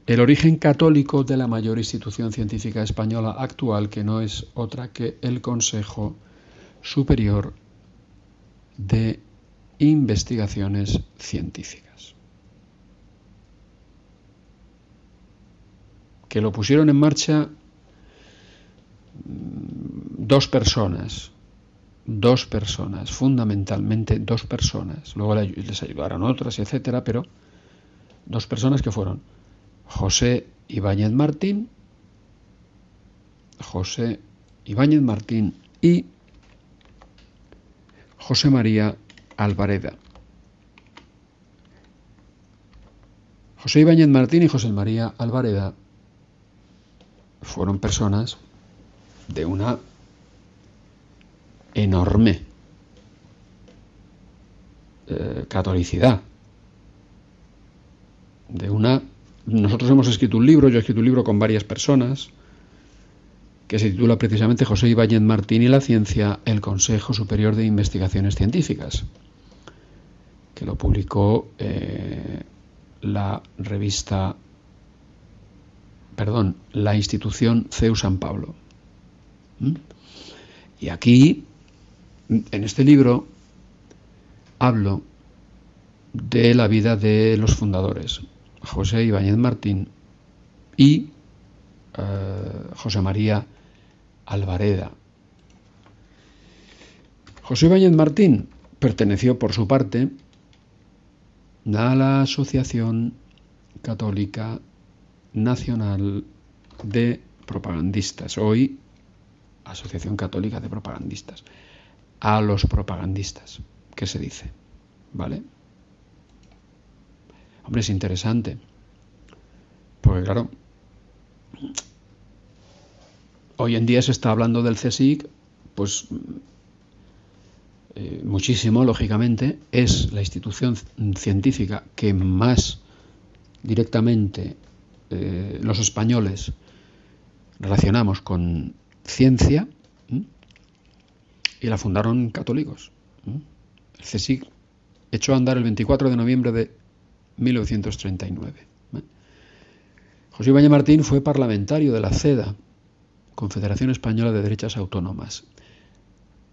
el origen católico de la mayor institución científica española actual, que no es otra que el Consejo Superior de investigaciones científicas. Que lo pusieron en marcha mm, dos personas, dos personas, fundamentalmente dos personas. Luego les ayudaron otras, etcétera, pero dos personas que fueron José Ibáñez Martín, José Ibáñez Martín y José María Alvareda. José Ibáñez Martín y José María Alvareda fueron personas de una enorme eh, catolicidad, de una... Nosotros hemos escrito un libro, yo he escrito un libro con varias personas, que se titula precisamente José Ibáñez Martín y la ciencia, el Consejo Superior de Investigaciones Científicas, que lo publicó eh, la revista, perdón, la institución CEU San Pablo. Y aquí, en este libro, hablo de la vida de los fundadores, José Ibáñez Martín y eh, José María Alvareda. José Ibáñez Martín perteneció por su parte a la Asociación Católica Nacional de Propagandistas, hoy Asociación Católica de Propagandistas, a los propagandistas, ¿qué se dice? ¿Vale? Hombre, es interesante. Porque claro, hoy en día se está hablando del CSIC, pues eh, muchísimo, lógicamente, es la institución científica que más directamente eh, los españoles relacionamos con ciencia y la fundaron católicos. El CSIC echó a andar el 24 de noviembre de 1939. José Ibañez Martín fue parlamentario de la CEDA, Confederación Española de Derechas Autónomas.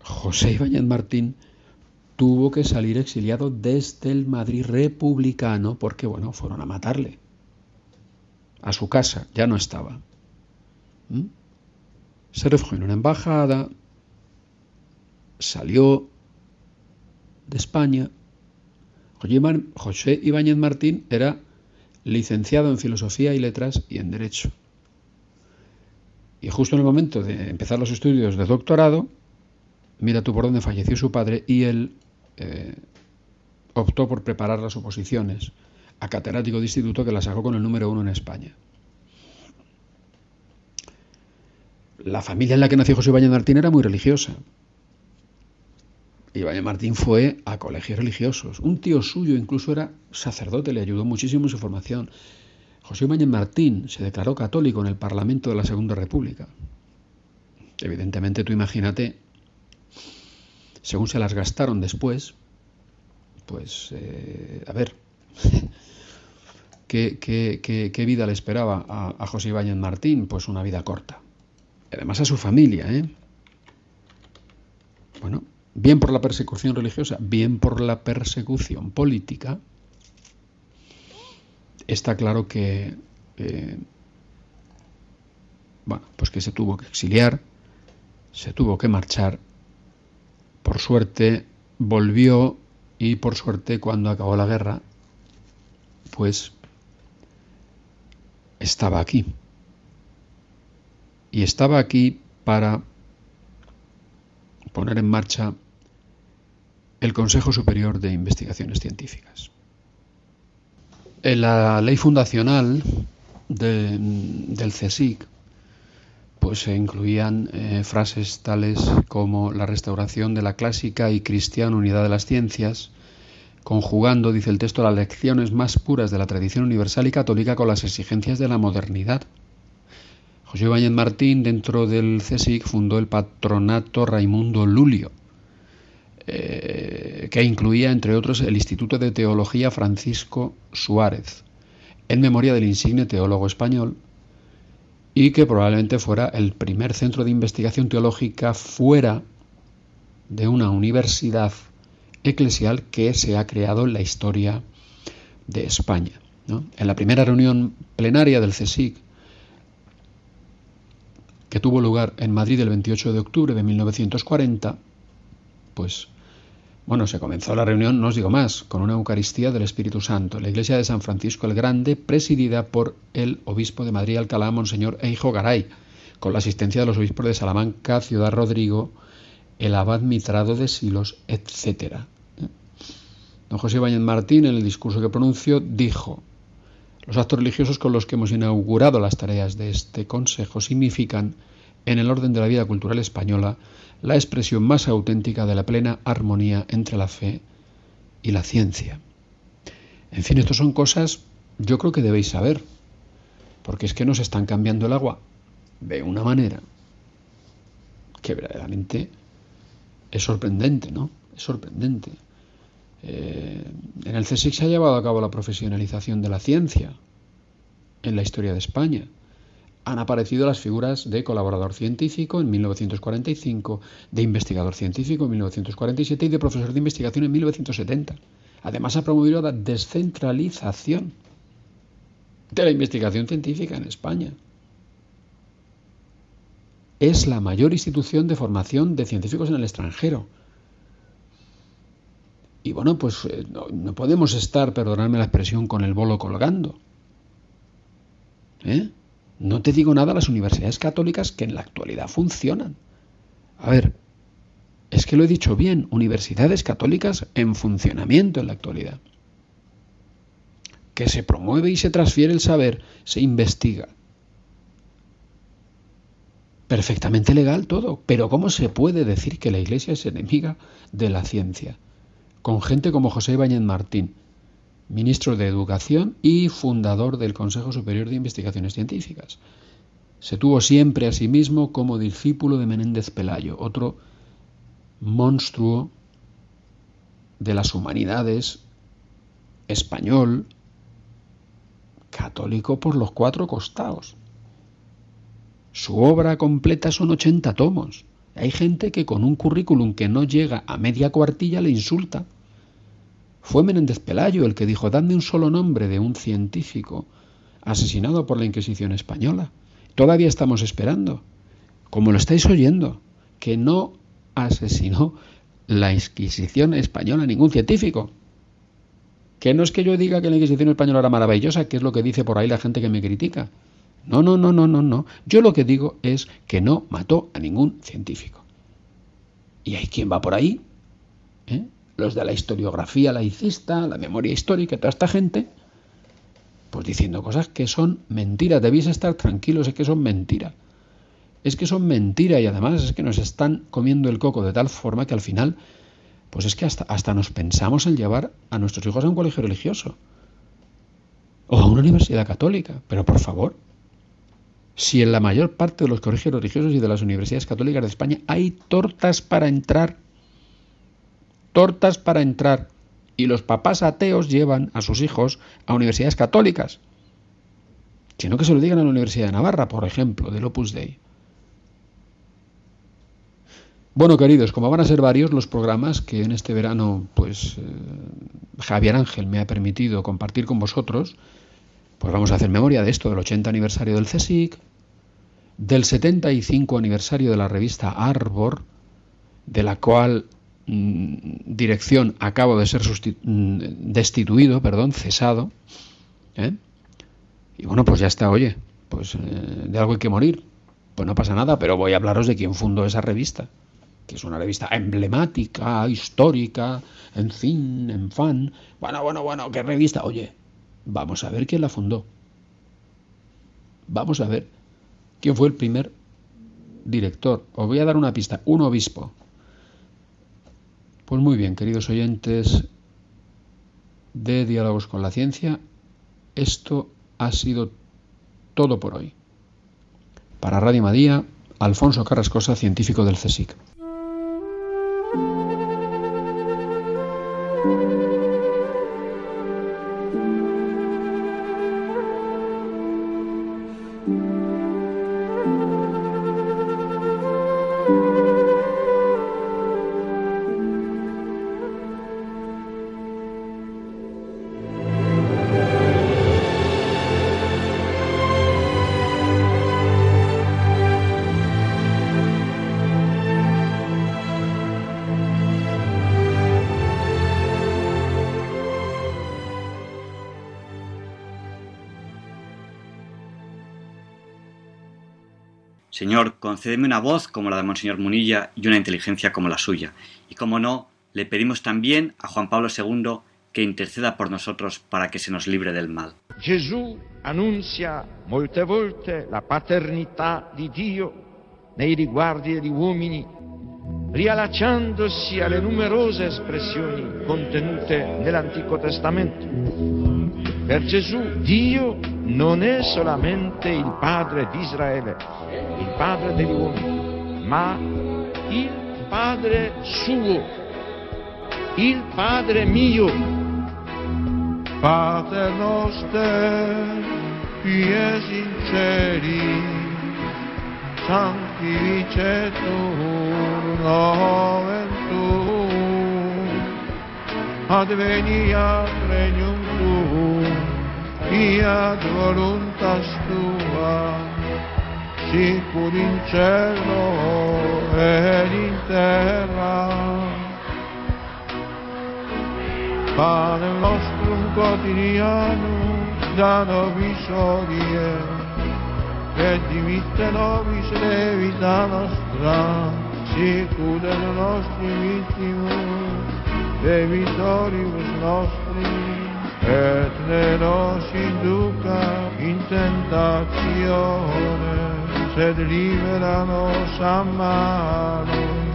José Ibáñez Martín tuvo que salir exiliado desde el Madrid republicano porque, bueno, fueron a matarle. A su casa, ya no estaba. ¿Mm? Se refugió en una embajada, salió de España. José Ibáñez Martín era licenciado en Filosofía y Letras y en Derecho. Y justo en el momento de empezar los estudios de doctorado, mira tú por dónde falleció su padre y él eh, optó por preparar las oposiciones a catedrático de instituto que la sacó con el número uno en España. La familia en la que nació José Ibáñez Martín era muy religiosa. Ibáñez Martín fue a colegios religiosos. Un tío suyo incluso era sacerdote, le ayudó muchísimo en su formación. José Ibáñez Martín se declaró católico en el Parlamento de la Segunda República. Evidentemente, tú imagínate según se las gastaron después, pues, eh, a ver, ¿qué, vida le esperaba a, José Ibáñez Martín? Pues una vida corta. Además a su familia, ¿eh? Bueno, bien por la persecución religiosa, bien por la persecución política, está claro que, eh, bueno, pues que se tuvo que exiliar, se tuvo que marchar por suerte volvió y por suerte cuando acabó la guerra, pues estaba aquí. Y estaba aquí para poner en marcha el Consejo Superior de Investigaciones Científicas. En la ley fundacional del CSIC pues se incluían eh, frases tales como la restauración de la clásica y cristiana unidad de las ciencias, conjugando, dice el texto, las lecciones más puras de la tradición universal y católica con las exigencias de la modernidad. José Ibáñez Martín, dentro del CSIC, fundó el patronato Raimundo Lulio, eh, que incluía, entre otros, el Instituto de Teología Francisco Suárez, en memoria del insigne teólogo español, y que probablemente fuera el primer centro de investigación teológica fuera de una universidad eclesial que se ha creado en la historia de España. En la primera reunión plenaria del CSIC, que tuvo lugar en Madrid el 28 de octubre de 1940, pues bueno, se comenzó la reunión, no os digo más, con una Eucaristía del Espíritu Santo, la iglesia de San Francisco el Grande, presidida por el obispo de Madrid, Alcalá, Monseñor Eijo Garay, con la asistencia de los obispos de Salamanca, Ciudad Rodrigo, el abad Mitrado de Silos, etc. Don José Ibáñez Martín, en el discurso que pronunció, dijo, los actos religiosos con los que hemos inaugurado las tareas de este Consejo significan, en el orden de la vida cultural española, la expresión más auténtica de la plena armonía entre la fe y la ciencia. En fin, estas son cosas yo creo que debéis saber, porque es que nos están cambiando el agua de una manera que verdaderamente es sorprendente, ¿no? Es sorprendente. Eh, en el CSIC se ha llevado a cabo la profesionalización de la ciencia en la historia de España han aparecido las figuras de colaborador científico en 1945, de investigador científico en 1947 y de profesor de investigación en 1970. Además ha promovido la descentralización de la investigación científica en España. Es la mayor institución de formación de científicos en el extranjero. Y bueno, pues eh, no, podemos estar, perdonadme la expresión, con el bolo colgando. ¿Eh? No te digo nada las universidades católicas que en la actualidad funcionan. A ver, es que lo he dicho bien, universidades católicas en funcionamiento en la actualidad. que se promueve y se transfiere el saber, se investiga. Perfectamente legal todo, pero ¿cómo se puede decir que la Iglesia es enemiga de la ciencia? Con gente como José Ibáñez Martín, ministro de Educación y fundador del Consejo Superior de Investigaciones Científicas. Se tuvo siempre a sí mismo como discípulo de Menéndez Pelayo, otro monstruo de las humanidades, español, católico por los cuatro costados. Su obra completa son 80 tomos. Hay gente que con un currículum que no llega a media cuartilla le insulta. Fue Menéndez Pelayo el que dijo, dadme un solo nombre de un científico asesinado por la Inquisición española. Todavía estamos esperando, como lo estáis oyendo, que no asesinó la Inquisición española ningún científico. Que no es que yo diga que la Inquisición española era maravillosa, que es lo que dice por ahí la gente que me critica. No, no, no, no, no, no. Yo lo que digo es que no mató a ningún científico. Y hay quien va por ahí, ¿eh? Los de la historiografía laicista, la memoria histórica, toda esta gente, pues diciendo cosas que son mentiras. Debéis estar tranquilos, es que son mentiras. Es que son mentiras y además es que nos están comiendo el coco de tal forma que al final, pues es que hasta, hasta nos pensamos en llevar a nuestros hijos a un colegio religioso o a una universidad católica. Pero por favor, si en la mayor parte de los colegios religiosos y de las universidades católicas de España hay tortas para entrar, tortas para entrar, y los papás ateos llevan a sus hijos a universidades católicas. Sino que se lo digan a la Universidad de Navarra, por ejemplo, del Opus Dei. Bueno, queridos, como van a ser varios los programas que en este verano, pues eh, Javier Ángel me ha permitido compartir con vosotros, pues vamos a hacer memoria de esto, del 80 aniversario del CSIC, del 75 aniversario de la revista Arbor, de la cual Mm, dirección acabo de ser mm, destituido, perdón, cesado. ¿eh? Y bueno, pues ya está, oye, pues eh, de algo hay que morir. Pues no pasa nada, pero voy a hablaros de quién fundó esa revista, que es una revista emblemática, histórica, en fin, en fan. Bueno, bueno, bueno, ¿qué revista? Oye, vamos a ver quién la fundó. Vamos a ver quién fue el primer director. Os voy a dar una pista, un obispo. Pues muy bien, queridos oyentes de Diálogos con la Ciencia, esto ha sido todo por hoy. Para Radio Madía, Alfonso Carrascosa, científico del CSIC. Señor, concédeme una voz como la de Monseñor Munilla y una inteligencia como la suya. Y como no, le pedimos también a Juan Pablo II que interceda por nosotros para que se nos libre del mal. Gesù annuncia molte volte la paternità di Dio nei riguardi degli uomini, riallacciandosi alle numerose espressioni contenute nell'Antico Testamento. Per Gesù Dio non è solamente il Padre di Israele, il Padre degli uomini, ma il Padre suo, il Padre mio. Pater noster, pie sinceri, sanctificetur nomen tuum, adveniat regnum fiat voluntas tua, sicur in cielo ed in terra. Pane nostrum quotidianum, da nobis odie, et dimitte nobis levita nostra, sicur et nostri vittimus, debitoribus nostri, et ne nos induca in tentatione, sed libera nos a malo.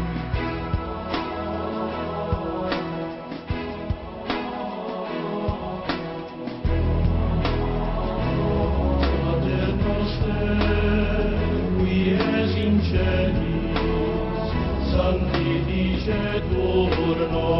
Sancti dice turno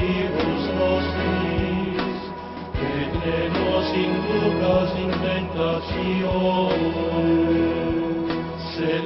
nos inducas in tentatione, sed